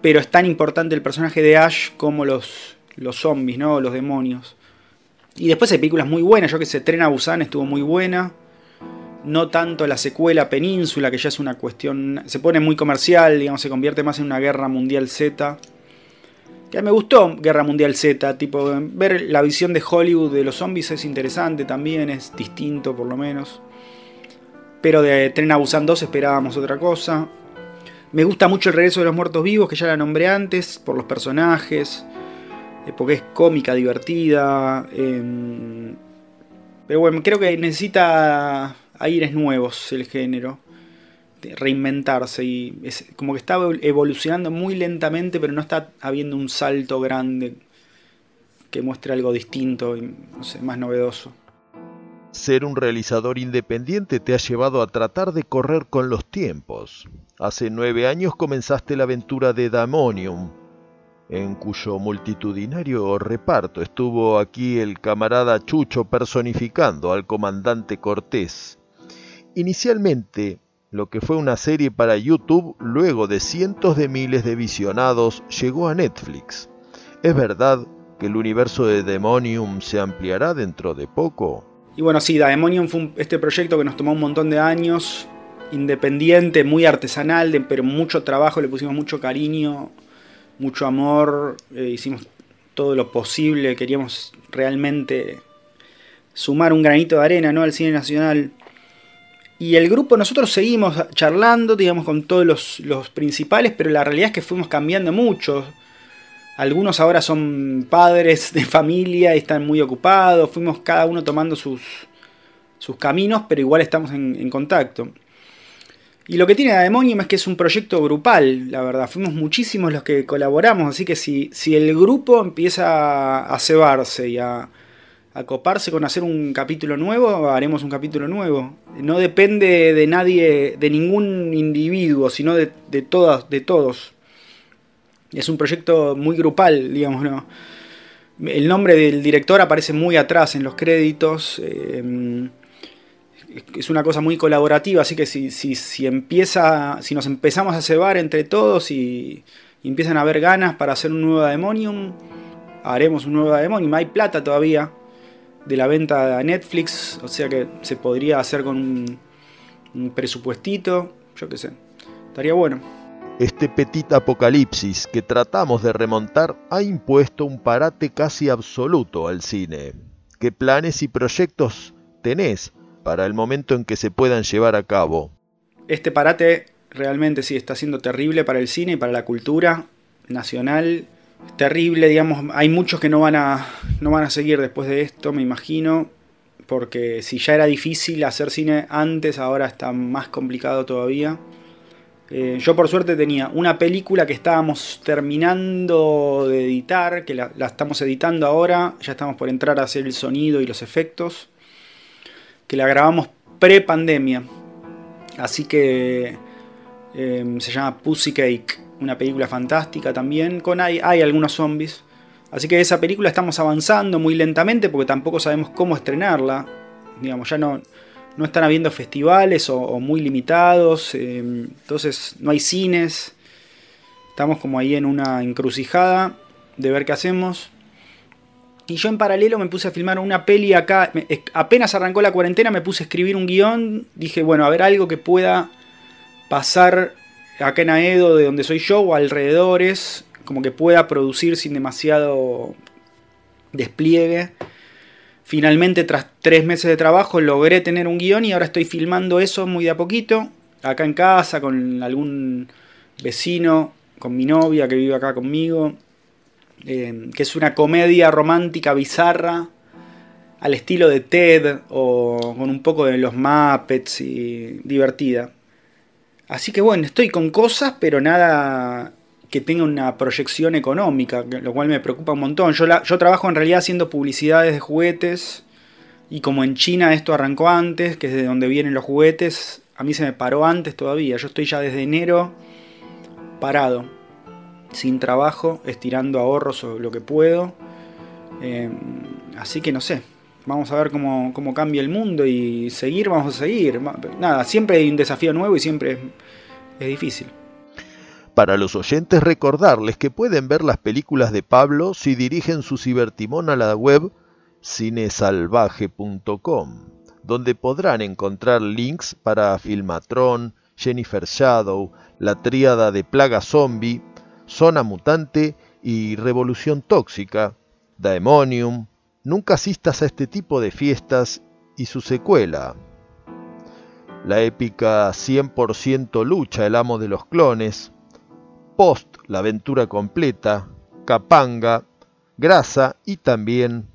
Pero es tan importante el personaje de Ash como los, los zombies, ¿no? Los demonios. Y después hay películas muy buenas, yo que sé, Tren a Busan estuvo muy buena. No tanto la secuela Península, que ya es una cuestión. Se pone muy comercial, digamos, se convierte más en una guerra mundial Z. Que me gustó Guerra Mundial Z, tipo, ver la visión de Hollywood de los zombies es interesante también, es distinto por lo menos. Pero de Tren a Busan 2 esperábamos otra cosa. Me gusta mucho el regreso de los muertos vivos, que ya la nombré antes, por los personajes, eh, porque es cómica, divertida. Em, pero bueno, creo que necesita aires nuevos el género reinventarse y es como que está evolucionando muy lentamente, pero no está habiendo un salto grande que muestre algo distinto y no más novedoso. Ser un realizador independiente te ha llevado a tratar de correr con los tiempos. Hace nueve años comenzaste la aventura de Damonium, en cuyo multitudinario reparto estuvo aquí el camarada Chucho personificando al comandante Cortés. Inicialmente lo que fue una serie para YouTube, luego de cientos de miles de visionados, llegó a Netflix. ¿Es verdad que el universo de Demonium se ampliará dentro de poco? Y bueno, sí, Demonium fue este proyecto que nos tomó un montón de años, independiente, muy artesanal, pero mucho trabajo, le pusimos mucho cariño, mucho amor, eh, hicimos todo lo posible, queríamos realmente sumar un granito de arena ¿no? al cine nacional y el grupo, nosotros seguimos charlando, digamos, con todos los, principales, pero la realidad es que fuimos cambiando mucho. Algunos ahora son padres de familia y están muy ocupados. Fuimos cada uno tomando sus, sus caminos, pero igual estamos en, contacto. Y lo que tiene Demonium es que es un proyecto grupal, la verdad. Fuimos muchísimos los que colaboramos, así que si, si el grupo empieza a cebarse y a, coparse con hacer un capítulo nuevo, haremos un capítulo nuevo. No depende de nadie, de ningún individuo, sino de, todas, de todos. Es un proyecto muy grupal, digamos, ¿no? El nombre del director aparece muy atrás en los créditos. Eh, es una cosa muy colaborativa, así que si, si, si, empieza, si nos empezamos a cebar entre todos y, empiezan a haber ganas para hacer un nuevo Demonium, haremos un nuevo Demonium. Hay plata todavía de la venta a Netflix, o sea que se podría hacer con un, un presupuestito, yo qué sé. Estaría bueno. Este petit apocalipsis que tratamos de remontar ha impuesto un parate casi absoluto al cine. ¿Qué planes y proyectos tenés para el momento en que se puedan llevar a cabo? Este parate realmente sí está siendo terrible para el cine y para la cultura nacional. Terrible, digamos, hay muchos que no van a no van a seguir después de esto, me imagino, porque si ya era difícil hacer cine antes, ahora está más complicado todavía. Eh, yo por suerte tenía una película que estábamos terminando de editar, que la, estamos editando ahora, ya estamos por entrar a hacer el sonido y los efectos, que la grabamos pre-pandemia. Así que em, se llama Pussy Cake, una película fantástica también, con hay, hay algunos zombies. Así que esa película estamos avanzando muy lentamente porque tampoco sabemos cómo estrenarla. Digamos, ya no, no están habiendo festivales o, muy limitados, eh, entonces no hay cines, estamos como ahí en una encrucijada de ver qué hacemos. Y yo en paralelo me puse a filmar una peli acá, apenas arrancó la cuarentena me puse a escribir un guion, dije, bueno, a ver algo que pueda pasar acá en Aedo, de donde soy yo, o alrededores, como que pueda producir sin demasiado despliegue. Finalmente, tras tres meses de trabajo, logré tener un guion y ahora estoy filmando eso muy de a poquito, acá en casa, con algún vecino, con mi novia que vive acá conmigo, eh, que es una comedia romántica bizarra, al estilo de Ted o con un poco de los Muppets y divertida. Así que bueno, estoy con cosas, pero nada que tenga una proyección económica, lo cual me preocupa un montón. Yo, trabajo en realidad haciendo publicidades de juguetes y como en China esto arrancó antes, que es de donde vienen los juguetes, a mí se me paró antes todavía. Yo estoy ya desde enero parado, sin trabajo, estirando ahorros o lo que puedo. Em, así que no sé, vamos a ver cómo, cómo, cambia el mundo y seguir, vamos a seguir. Nada, siempre hay un desafío nuevo y siempre es difícil. Para los oyentes recordarles que pueden ver las películas de Pablo si dirigen su cibertimón a la web cinesalvaje.com, donde podrán encontrar links para Filmatron, Jennifer Shadow, la tríada de Plaga Zombie, Zona Mutante y Revolución Tóxica, Daemonium, Nunca asistas a este tipo de fiestas y su secuela. La épica 100% lucha El amo de los clones, Post, la aventura completa, Capanga, Grasa y también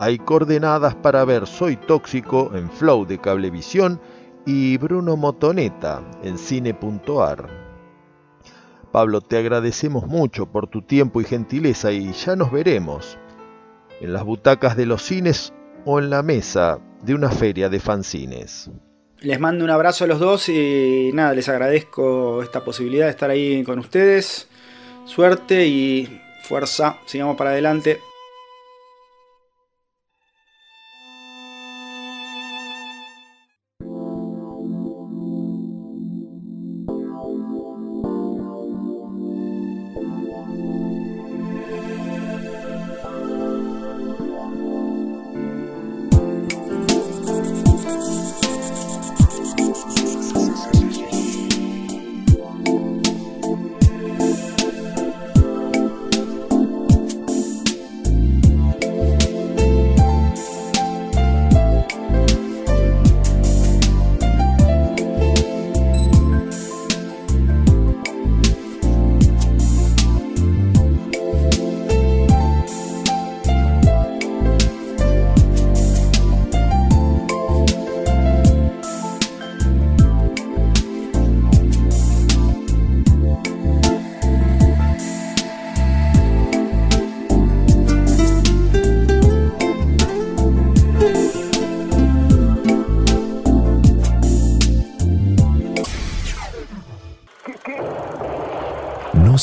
hay coordenadas para ver Soy Tóxico en Flow de Cablevisión y Bruno Motoneta en cine.ar. Pablo, te agradecemos mucho por tu tiempo y gentileza y ya nos veremos en las butacas de los cines o en la mesa de una feria de fanzines. Les mando un abrazo a los dos y nada, les agradezco esta posibilidad de estar ahí con ustedes. Suerte y fuerza, sigamos para adelante.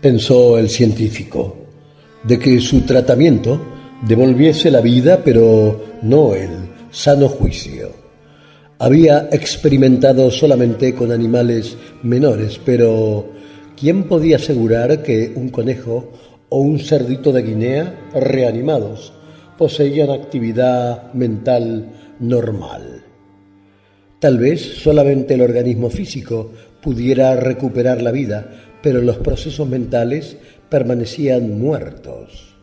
Pensó el científico, de que su tratamiento devolviese la vida, pero no el sano juicio. Había experimentado solamente con animales menores, pero ¿quién podía asegurar que un conejo o un cerdito de Guinea reanimados poseían actividad mental normal? Tal vez solamente el organismo físico pudiera recuperar la vida, pero los procesos mentales permanecían muertos.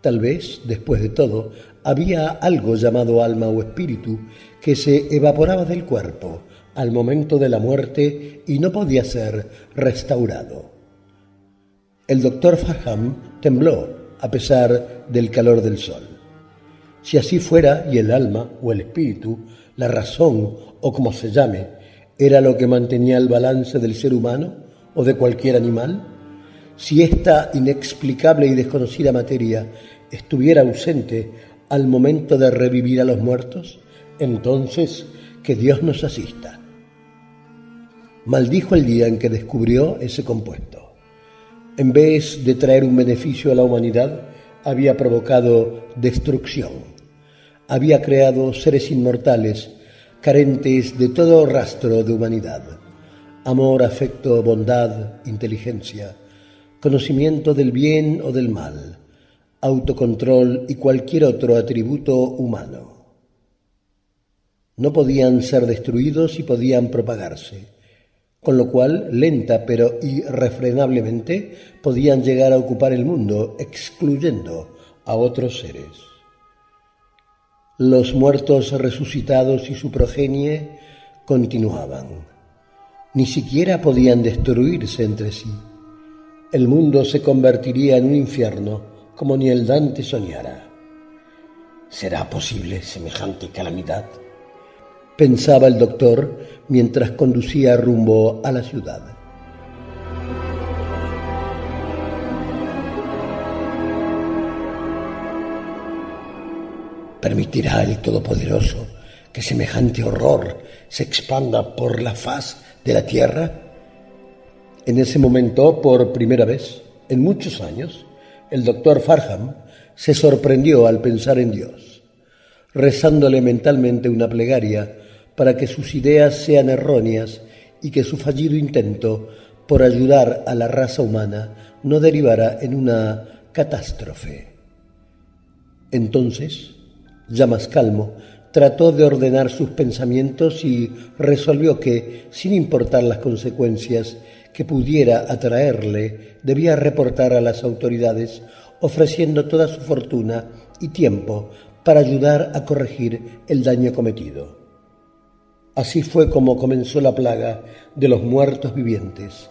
Tal vez, después de todo, había algo llamado alma o espíritu que se evaporaba del cuerpo al momento de la muerte y no podía ser restaurado. El doctor Faham tembló a pesar del calor del sol. Si así fuera y el alma o el espíritu, la razón o como se llame, era lo que mantenía el balance del ser humano o de cualquier animal? Si esta inexplicable y desconocida materia estuviera ausente al momento de revivir a los muertos, entonces que Dios nos asista. Maldijo el día en que descubrió ese compuesto. En vez de traer un beneficio a la humanidad, había provocado destrucción. Había creado seres inmortales carentes de todo rastro de humanidad, amor, afecto, bondad, inteligencia, conocimiento del bien o del mal, autocontrol y cualquier otro atributo humano. No podían ser destruidos y podían propagarse, con lo cual, lenta pero irrefrenablemente, podían llegar a ocupar el mundo, excluyendo a otros seres. Los muertos resucitados y su progenie continuaban. Ni siquiera podían destruirse entre sí. El mundo se convertiría en un infierno como ni el Dante soñara. ¿Será posible semejante calamidad? Pensaba el doctor mientras conducía rumbo a la ciudad. ¿Permitirá el Todopoderoso que semejante horror se expanda por la faz de la tierra? En ese momento, por primera vez en muchos años, el doctor Farham se sorprendió al pensar en Dios, rezándole mentalmente una plegaria para que sus ideas sean erróneas y que su fallido intento por ayudar a la raza humana no derivara en una catástrofe. Entonces, ya más calmo, trató de ordenar sus pensamientos y resolvió que, sin importar las consecuencias que pudiera atraerle, debía reportar a las autoridades ofreciendo toda su fortuna y tiempo para ayudar a corregir el daño cometido. Así fue como comenzó la plaga de los muertos vivientes,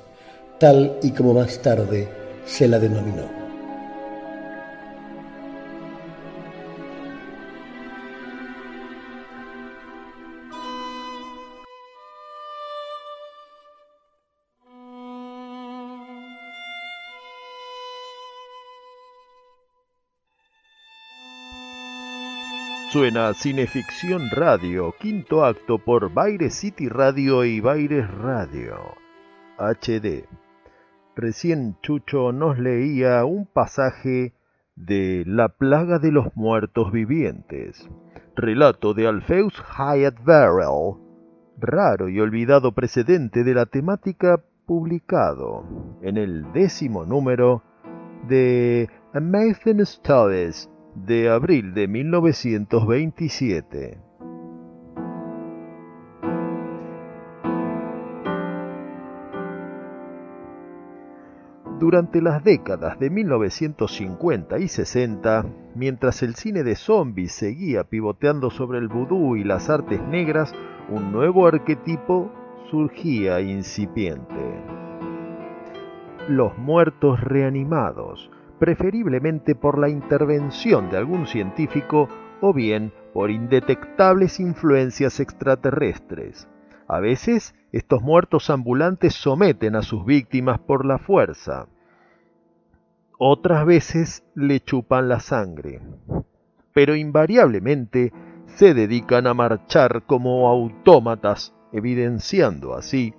tal y como más tarde se la denominó. Suena Cineficción Radio, quinto acto por Baire City Radio y Baires Radio HD. Recién Chucho nos leía un pasaje de La plaga de los muertos vivientes, relato de Alpheus Hyatt Verrill, raro y olvidado precedente de la temática publicado en el décimo número de Amazing Stories de abril de 1927. Durante las décadas de 1950 y 60, mientras el cine de zombies seguía pivoteando sobre el vudú y las artes negras, un nuevo arquetipo surgía incipiente. los muertos reanimados, preferiblemente por la intervención de algún científico o bien por indetectables influencias extraterrestres. A veces estos muertos ambulantes someten a sus víctimas por la fuerza. Otras veces le chupan la sangre. Pero invariablemente se dedican a marchar como autómatas, evidenciando así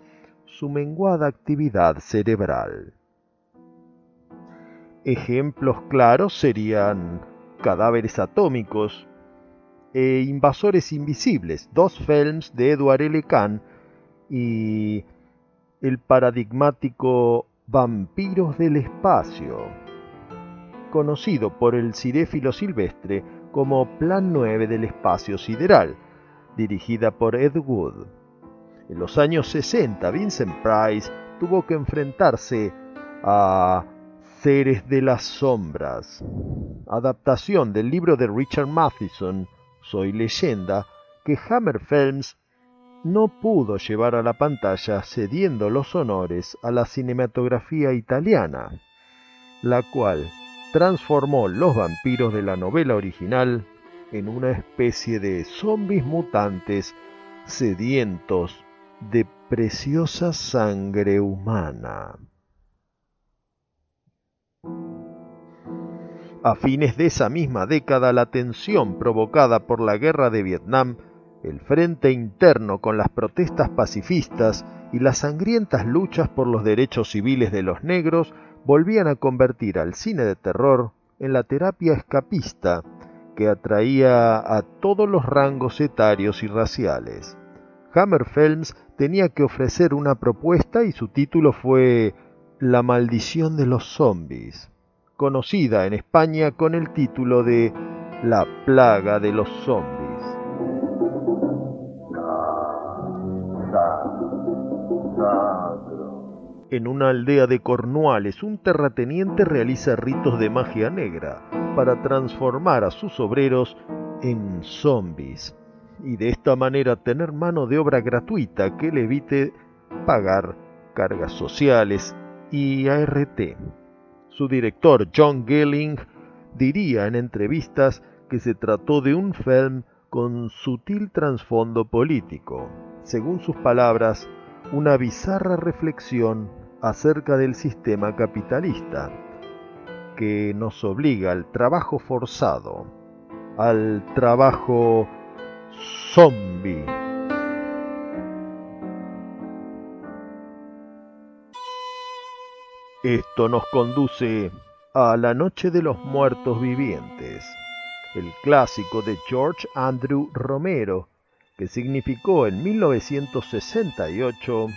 su menguada actividad cerebral. Ejemplos claros serían cadáveres atómicos e invasores invisibles, dos films de Edward L. Kahn y el paradigmático Vampiros del Espacio, conocido por el cinéfilo silvestre como Plan 9 del Espacio Sideral, dirigida por Ed Wood. En los años 60, Vincent Price tuvo que enfrentarse a Seres de las Sombras, adaptación del libro de Richard Matheson, Soy leyenda, que Hammer Films no pudo llevar a la pantalla cediendo los honores a la cinematografía italiana, la cual transformó los vampiros de la novela original en una especie de zombies mutantes sedientos de preciosa sangre humana. A fines de esa misma década, la tensión provocada por la guerra de Vietnam, el frente interno con las protestas pacifistas y las sangrientas luchas por los derechos civiles de los negros volvían a convertir al cine de terror en la terapia escapista que atraía a todos los rangos etarios y raciales. Hammer Films tenía que ofrecer una propuesta y su título fue La maldición de los zombies, conocida en España con el título de La plaga de los zombies. En una aldea de Cornualles, un terrateniente realiza ritos de magia negra para transformar a sus obreros en zombies y de esta manera tener mano de obra gratuita que le evite pagar cargas sociales y ART. Su director John Gelling diría en entrevistas que se trató de un film con sutil trasfondo político. Según sus palabras, una bizarra reflexión acerca del sistema capitalista, que nos obliga al trabajo forzado, al trabajo zombie. Esto nos conduce a La Noche de los Muertos Vivientes, el clásico de George Andrew Romero, que significó en 1968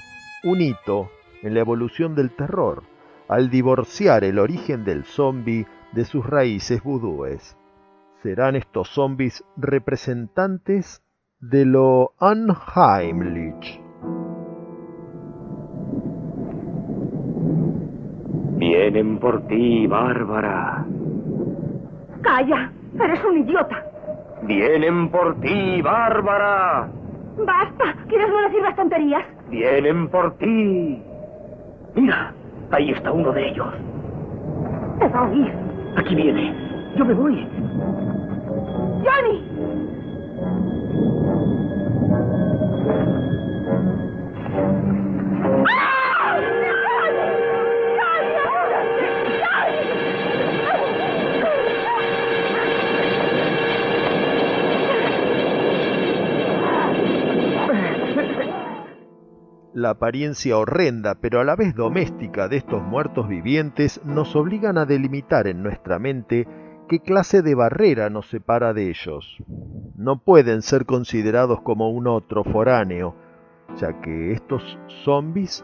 un hito en la evolución del terror, al divorciar el origen del zombie de sus raíces vudúes. ¿Serán estos zombies representantes de lo unheimlich? Vienen por ti, Bárbara. Calla, eres un idiota. Vienen por ti, Bárbara. Basta, ¿quieres no decir las tonterías? Vienen por ti. Mira, ahí está uno de ellos. Te va a oír. Aquí viene. Yo me voy. ¡Johnny! La apariencia horrenda, pero a la vez doméstica de estos muertos vivientes nos obligan a delimitar en nuestra mente qué clase de barrera nos separa de ellos. No pueden ser considerados como un otro foráneo, ya que estos zombies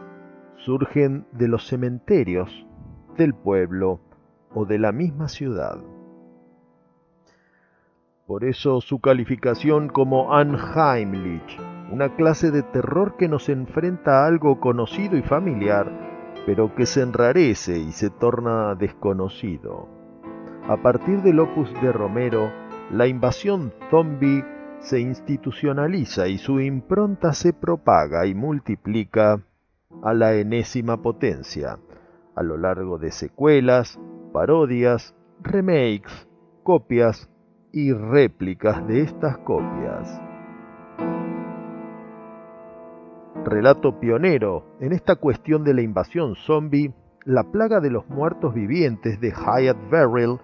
surgen de los cementerios, del pueblo o de la misma ciudad. Por eso su calificación como unheimlich una clase de terror que nos enfrenta a algo conocido y familiar, pero que se enrarece y se torna desconocido. A partir del opus de Romero, la invasión zombie se institucionaliza y su impronta se propaga y multiplica a la enésima potencia, a lo largo de secuelas, parodias, remakes, copias y réplicas de estas copias. Relato pionero en esta cuestión de la invasión zombie, La plaga de los muertos vivientes de Hyatt Verrill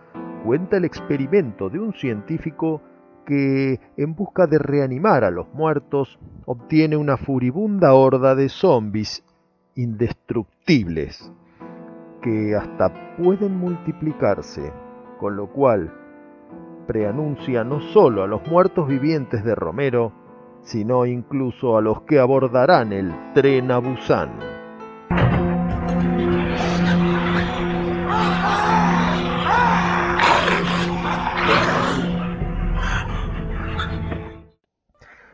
cuenta el experimento de un científico que, en busca de reanimar a los muertos, obtiene una furibunda horda de zombies indestructibles que hasta pueden multiplicarse, con lo cual preanuncia no solo a los muertos vivientes de Romero, sino incluso a los que abordarán el tren a Busan.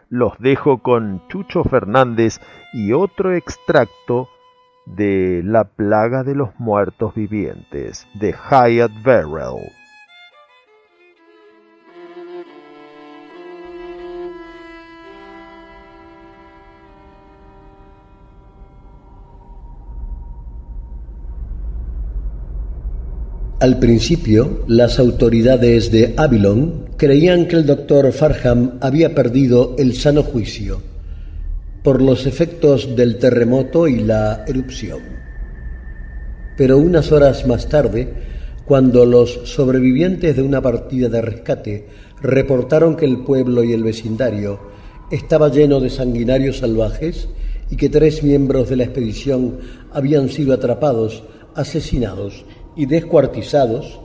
Los dejo con Chucho Fernández y otro extracto de La plaga de los muertos vivientes de Hyatt Verrill. Al principio, las autoridades de Avilon creían que el doctor Farham había perdido el sano juicio por los efectos del terremoto y la erupción. Pero unas horas más tarde, cuando los sobrevivientes de una partida de rescate reportaron que el pueblo y el vecindario estaba lleno de sanguinarios salvajes y que tres miembros de la expedición habían sido atrapados, asesinados y descuartizados,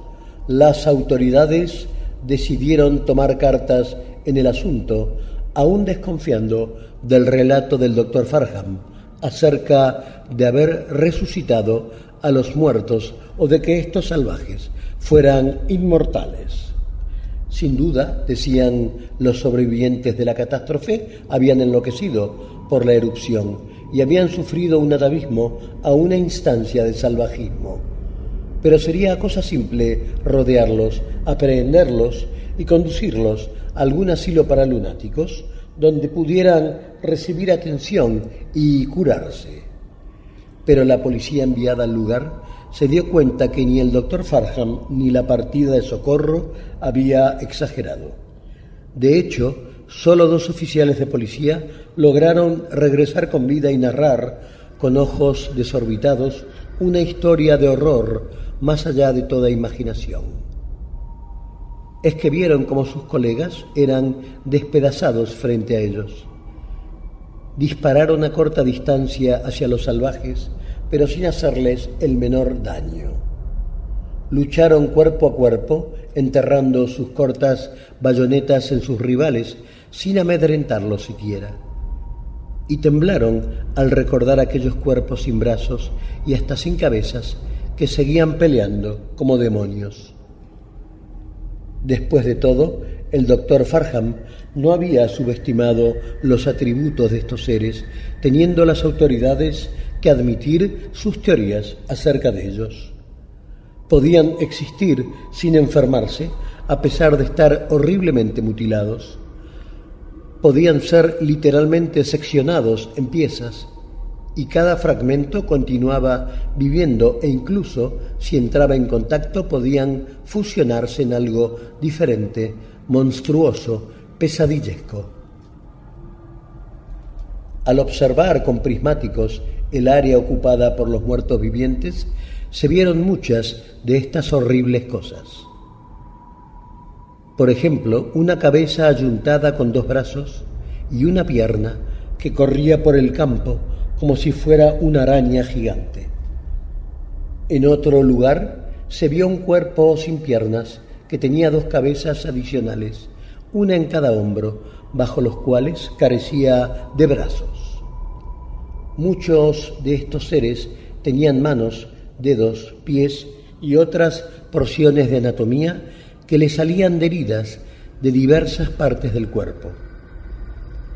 las autoridades decidieron tomar cartas en el asunto, aún desconfiando del relato del doctor Farham acerca de haber resucitado a los muertos o de que estos salvajes fueran inmortales. Sin duda, decían los sobrevivientes de la catástrofe, habían enloquecido por la erupción y habían sufrido un atavismo a una instancia de salvajismo pero sería cosa simple rodearlos, aprehenderlos y conducirlos a algún asilo para lunáticos donde pudieran recibir atención y curarse. Pero la policía enviada al lugar se dio cuenta que ni el doctor Farham ni la partida de socorro había exagerado. De hecho, solo dos oficiales de policía lograron regresar con vida y narrar, con ojos desorbitados, una historia de horror más allá de toda imaginación. Es que vieron como sus colegas eran despedazados frente a ellos. Dispararon a corta distancia hacia los salvajes, pero sin hacerles el menor daño. Lucharon cuerpo a cuerpo, enterrando sus cortas bayonetas en sus rivales, sin amedrentarlos siquiera. Y temblaron al recordar aquellos cuerpos sin brazos y hasta sin cabezas que seguían peleando como demonios. Después de todo, el doctor Farham no había subestimado los atributos de estos seres, teniendo las autoridades que admitir sus teorías acerca de ellos. Podían existir sin enfermarse, a pesar de estar horriblemente mutilados. Podían ser literalmente seccionados en piezas y cada fragmento continuaba viviendo e incluso si entraba en contacto podían fusionarse en algo diferente, monstruoso, pesadillesco. Al observar con prismáticos el área ocupada por los muertos vivientes, se vieron muchas de estas horribles cosas. Por ejemplo, una cabeza ayuntada con dos brazos y una pierna que corría por el campo como si fuera una araña gigante. En otro lugar se vio un cuerpo sin piernas que tenía dos cabezas adicionales, una en cada hombro, bajo los cuales carecía de brazos. Muchos de estos seres tenían manos, dedos, pies y otras porciones de anatomía que le salían de heridas de diversas partes del cuerpo.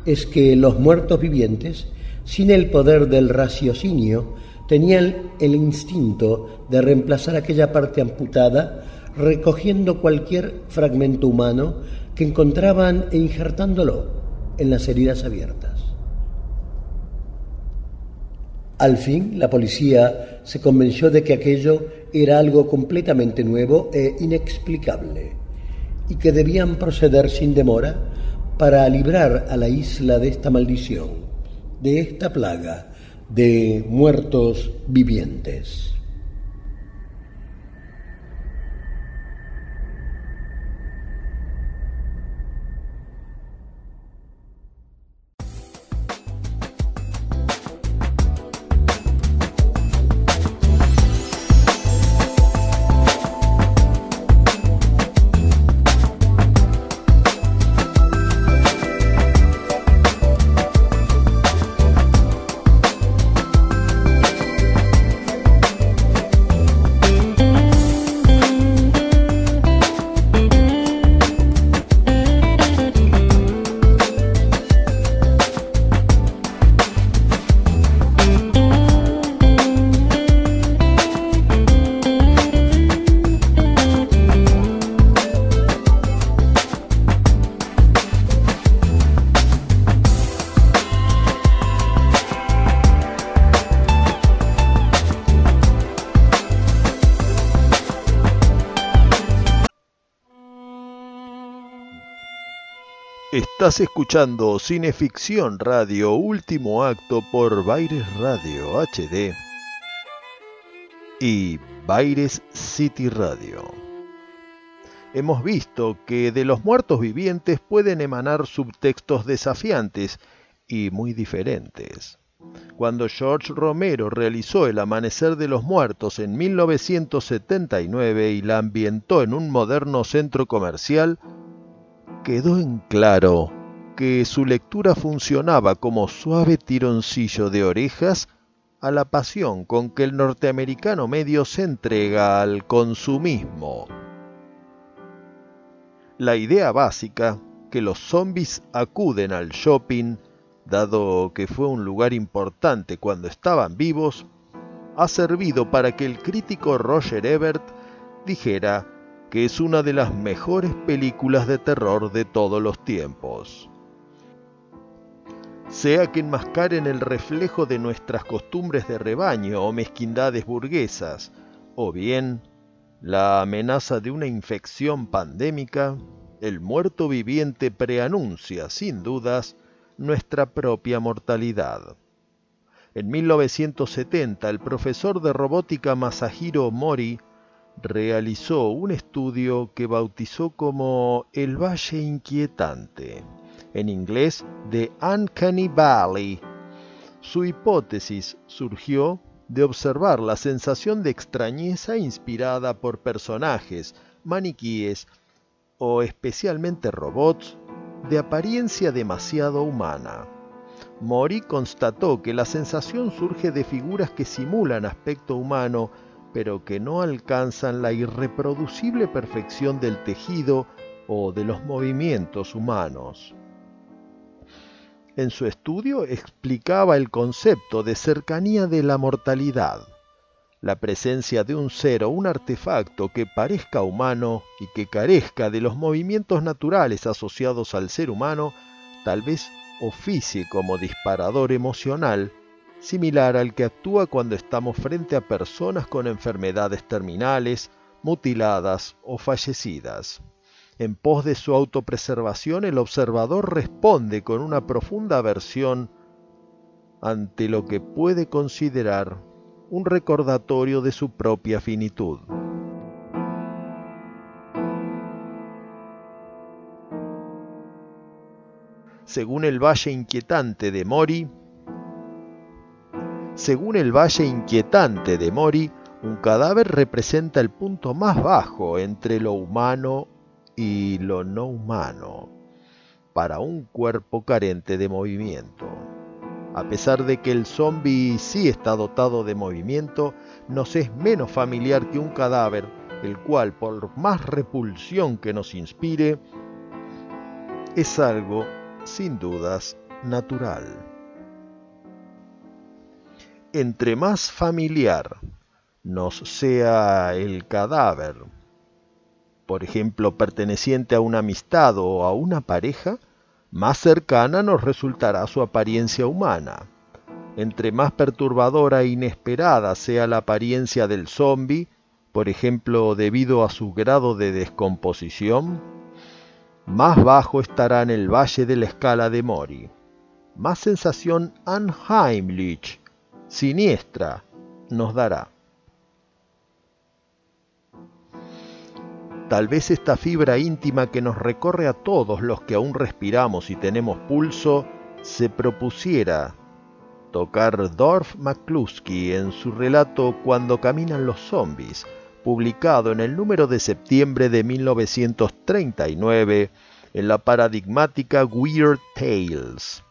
Es que los muertos vivientes sin el poder del raciocinio, tenían el instinto de reemplazar aquella parte amputada recogiendo cualquier fragmento humano que encontraban e injertándolo en las heridas abiertas. Al fin, la policía se convenció de que aquello era algo completamente nuevo e inexplicable, y que debían proceder sin demora para librar a la isla de esta maldición, de esta plaga de muertos vivientes. Estás escuchando Cineficción Radio Último Acto por Baires Radio HD y Baires City Radio. Hemos visto que de los muertos vivientes pueden emanar subtextos desafiantes y muy diferentes. Cuando George Romero realizó El Amanecer de los Muertos en 1979 y la ambientó en un moderno centro comercial, quedó en claro que su lectura funcionaba como suave tironcillo de orejas a la pasión con que el norteamericano medio se entrega al consumismo. La idea básica, que los zombies acuden al shopping, dado que fue un lugar importante cuando estaban vivos, ha servido para que el crítico Roger Ebert dijera que es una de las mejores películas de terror de todos los tiempos. Sea que enmascaren el reflejo de nuestras costumbres de rebaño o mezquindades burguesas, o bien la amenaza de una infección pandémica, el muerto viviente preanuncia, sin dudas, nuestra propia mortalidad. En 1970, el profesor de robótica Masahiro Mori realizó un estudio que bautizó como el Valle Inquietante, en inglés The Uncanny Valley. Su hipótesis surgió de observar la sensación de extrañeza inspirada por personajes, maniquíes o especialmente robots de apariencia demasiado humana. Mori constató que la sensación surge de figuras que simulan aspecto humano pero que no alcanzan la irreproducible perfección del tejido o de los movimientos humanos. En su estudio explicaba el concepto de cercanía de la mortalidad, la presencia de un ser o un artefacto que parezca humano y que carezca de los movimientos naturales asociados al ser humano, tal vez oficie como disparador emocional similar al que actúa cuando estamos frente a personas con enfermedades terminales, mutiladas o fallecidas. En pos de su autopreservación, el observador responde con una profunda aversión ante lo que puede considerar un recordatorio de su propia finitud. Según el Valle Inquietante de Mori, según el Valle Inquietante de Mori, un cadáver representa el punto más bajo entre lo humano y lo no humano para un cuerpo carente de movimiento. A pesar de que el zombie sí está dotado de movimiento, nos es menos familiar que un cadáver, el cual, por más repulsión que nos inspire, es algo, sin dudas, natural entre más familiar nos sea el cadáver, por ejemplo, perteneciente a una amistad o a una pareja, más cercana nos resultará su apariencia humana. entre más perturbadora e inesperada sea la apariencia del zombie, por ejemplo debido a su grado de descomposición, más bajo estará en el valle de la escala de Mori. Más sensación unheimlich, siniestra, nos dará. Tal vez esta fibra íntima que nos recorre a todos los que aún respiramos y tenemos pulso se propusiera tocar Dorf McCluskey en su relato Cuando caminan los zombies, publicado en el número de septiembre de 1939 en la paradigmática Weird Tales.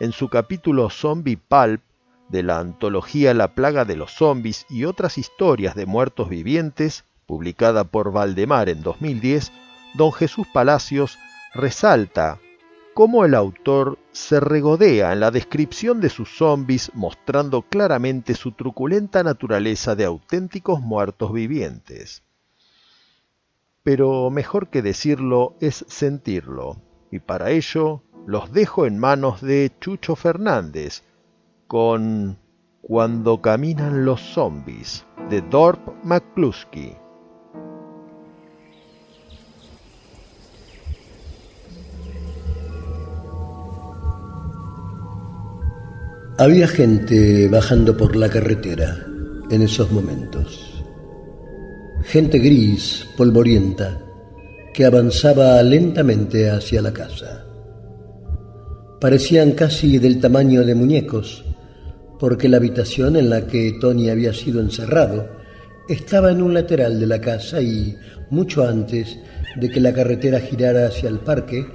En su capítulo Zombie Pulp de la antología La plaga de los zombies y otras historias de muertos vivientes, publicada por Valdemar en 2010, don Jesús Palacios resalta cómo el autor se regodea en la descripción de sus zombies mostrando claramente su truculenta naturaleza de auténticos muertos vivientes. Pero mejor que decirlo es sentirlo, y para ello los dejo en manos de Chucho Fernández, con Cuando caminan los zombies, de Dorp McCluskey. Había gente bajando por la carretera en esos momentos. Gente gris, polvorienta, que avanzaba lentamente hacia la casa. Parecían casi del tamaño de muñecos, porque la habitación en la que Tony había sido encerrado estaba en un lateral de la casa y, mucho antes de que la carretera girara hacia el parque,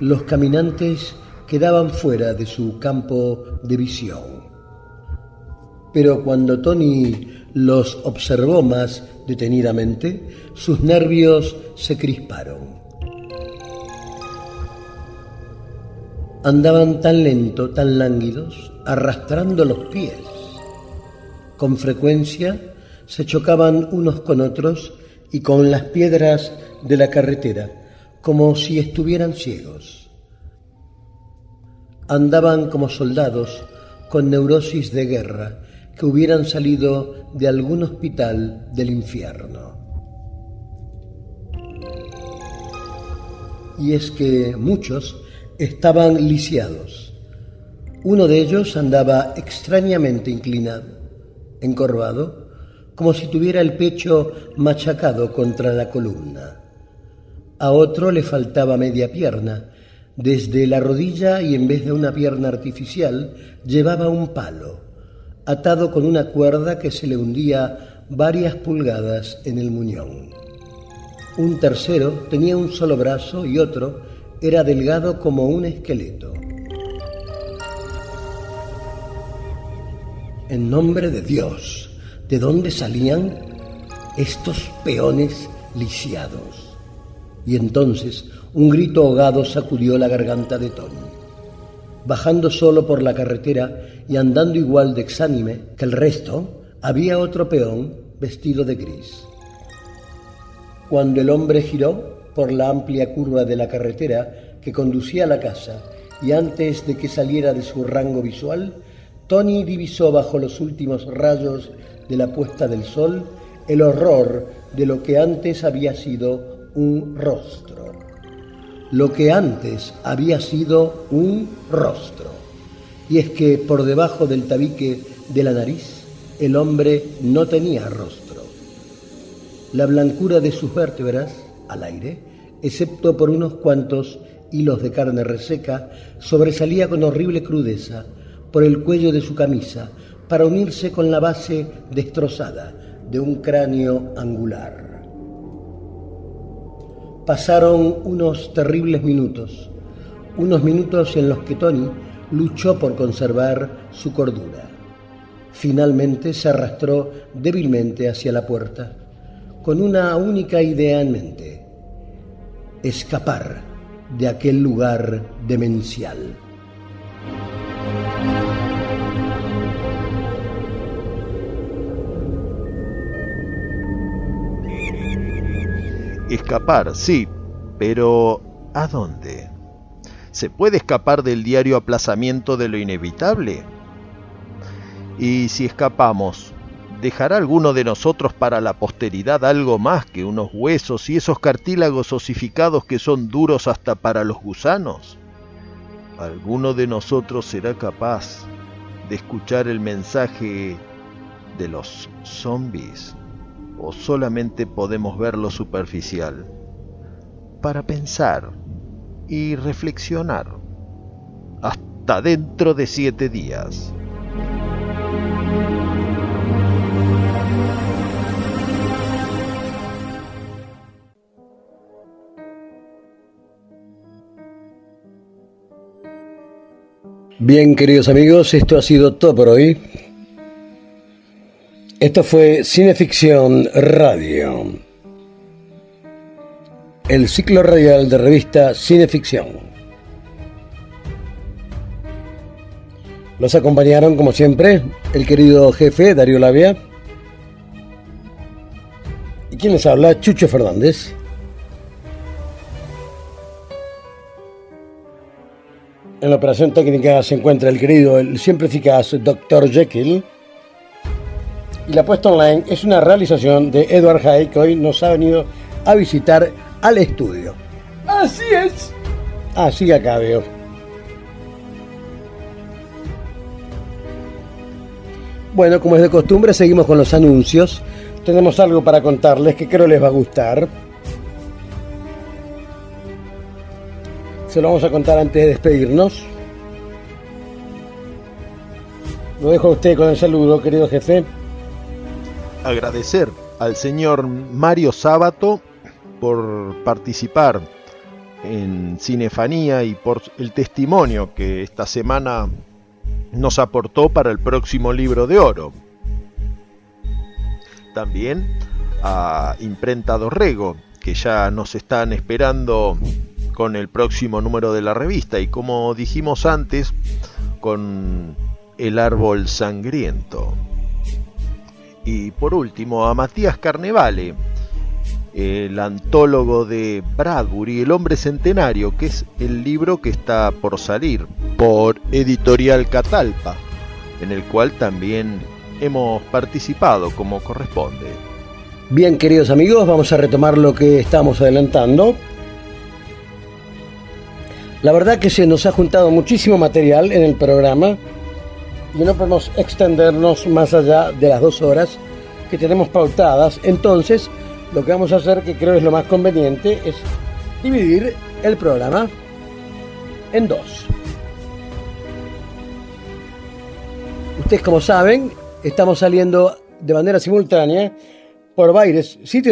los caminantes quedaban fuera de su campo de visión. Pero cuando Tony los observó más detenidamente, sus nervios se crisparon. Andaban tan lento, tan lánguidos, arrastrando los pies. Con frecuencia se chocaban unos con otros y con las piedras de la carretera, como si estuvieran ciegos andaban como soldados con neurosis de guerra que hubieran salido de algún hospital del infierno. Y es que muchos estaban lisiados. Uno de ellos andaba extrañamente inclinado, encorvado, como si tuviera el pecho machacado contra la columna. A otro le faltaba media pierna desde la rodilla y en vez de una pierna artificial llevaba un palo, atado con una cuerda que se le hundía varias pulgadas en el muñón. Un tercero tenía un solo brazo y otro era delgado como un esqueleto. En nombre de Dios, ¿de dónde salían estos peones lisiados? Y entonces un grito ahogado sacudió la garganta de Tony. Bajando solo por la carretera y andando igual de exánime que el resto, había otro peón vestido de gris. Cuando el hombre giró por la amplia curva de la carretera que conducía a la casa y antes de que saliera de su rango visual, Tony divisó bajo los últimos rayos de la puesta del sol el horror de lo que antes había sido un rostro lo que antes había sido un rostro. Y es que por debajo del tabique de la nariz el hombre no tenía rostro. La blancura de sus vértebras, al aire, excepto por unos cuantos hilos de carne reseca, sobresalía con horrible crudeza por el cuello de su camisa para unirse con la base destrozada de un cráneo angular. Pasaron unos terribles minutos, unos minutos en los que Tony luchó por conservar su cordura. Finalmente se arrastró débilmente hacia la puerta, con una única idea en mente, escapar de aquel lugar demencial. Escapar, sí, pero ¿a dónde? ¿Se puede escapar del diario aplazamiento de lo inevitable? Y si escapamos, ¿dejará alguno de nosotros para la posteridad algo más que unos huesos y esos cartílagos osificados que son duros hasta para los gusanos? ¿Alguno de nosotros será capaz de escuchar el mensaje de los zombies? ¿O solamente podemos ver lo superficial? Para pensar y reflexionar. Hasta dentro de siete días. Bien, queridos amigos, esto ha sido todo por hoy. Esto fue Cineficción Radio, el ciclo radial de revista Cineficción. Los acompañaron, como siempre, el querido jefe Darío Labia. ¿Y quién les habla? Chucho Fernández. En la operación técnica se encuentra el querido, el siempre eficaz Dr. Jekyll. Y la puesta online es una realización de Edward Hay, que hoy nos ha venido a visitar al estudio. Así es. Así acá veo. Bueno, como es de costumbre, seguimos con los anuncios. Tenemos algo para contarles que creo les va a gustar. Se lo vamos a contar antes de despedirnos. Lo dejo a usted con el saludo, querido jefe. Agradecer al señor Mario Sábato por participar en Cinefanía y por el testimonio que esta semana nos aportó para el próximo libro de oro. También a Imprenta Dorrego, que ya nos están esperando con el próximo número de la revista y como dijimos antes, con El árbol sangriento. Y por último, a Matías Carnevale, el antólogo de Bradbury, El hombre centenario, que es el libro que está por salir por Editorial Catalpa, en el cual también hemos participado como corresponde. Bien, queridos amigos, vamos a retomar lo que estamos adelantando. La verdad que se nos ha juntado muchísimo material en el programa y no podemos extendernos más allá de las dos horas que tenemos pautadas. Entonces, lo que vamos a hacer, que creo es lo más conveniente, es dividir el programa en dos. Ustedes como saben, estamos saliendo de manera simultánea por Baires y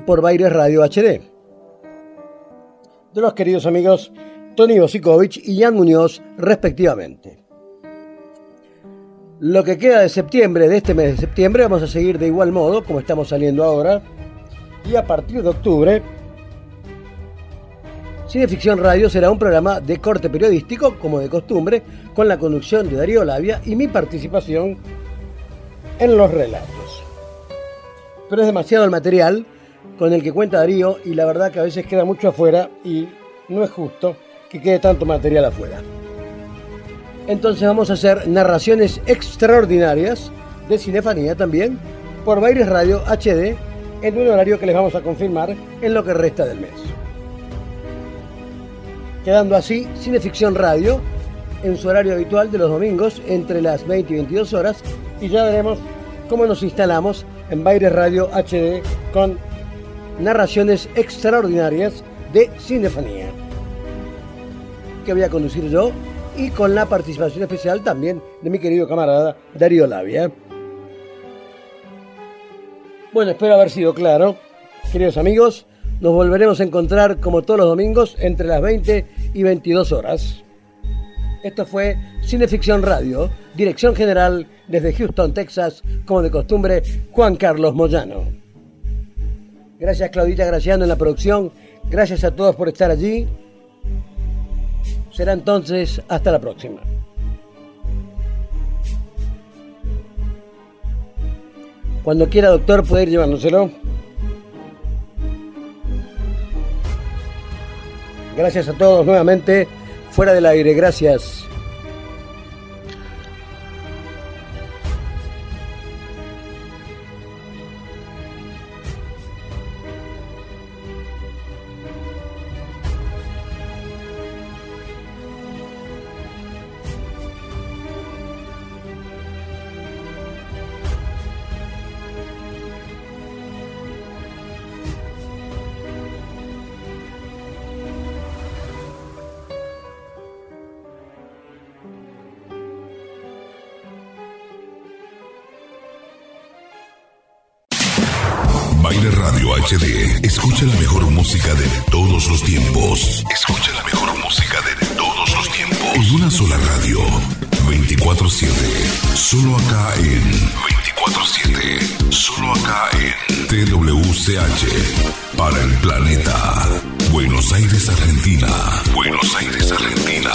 por Baires Radio HD de los queridos amigos Tony Osikovic y Jan Muñoz, respectivamente. Lo que queda de septiembre, de este mes de septiembre, vamos a seguir de igual modo, como estamos saliendo ahora, y a partir de octubre, Cineficción Radio será un programa de corte periodístico, como de costumbre, con la conducción de Darío Labia y mi participación en los relatos. Pero es demasiado el material con el que cuenta Darío y la verdad que a veces queda mucho afuera y no es justo que quede tanto material afuera. Entonces vamos a hacer narraciones extraordinarias de cinefanía también por Baires Radio HD en un horario que les vamos a confirmar en lo que resta del mes. Quedando así Cineficción Radio en su horario habitual de los domingos entre las 20 y 22 horas y ya veremos cómo nos instalamos en Baires Radio HD con narraciones extraordinarias de cinefanía que voy a conducir yo y con la participación especial también de mi querido camarada Darío Labia. Bueno, espero haber sido claro. Queridos amigos, nos volveremos a encontrar como todos los domingos entre las 20 y 22 horas. Esto fue Cineficción Radio, dirección general desde Houston, Texas, como de costumbre, Juan Carlos Moyano. Gracias Claudita Graciano en la producción, gracias a todos por estar allí. Será entonces hasta la próxima. Cuando quiera, doctor, puede ir llevándoselo. Gracias a todos nuevamente. Fuera del aire, gracias. Escucha la mejor música de todos los tiempos. Escucha la mejor música de todos los tiempos. En una sola radio. 24-7. Solo acá en 24-7. Solo acá en TWCH. Para el planeta. Buenos Aires, Argentina. Buenos Aires, Argentina.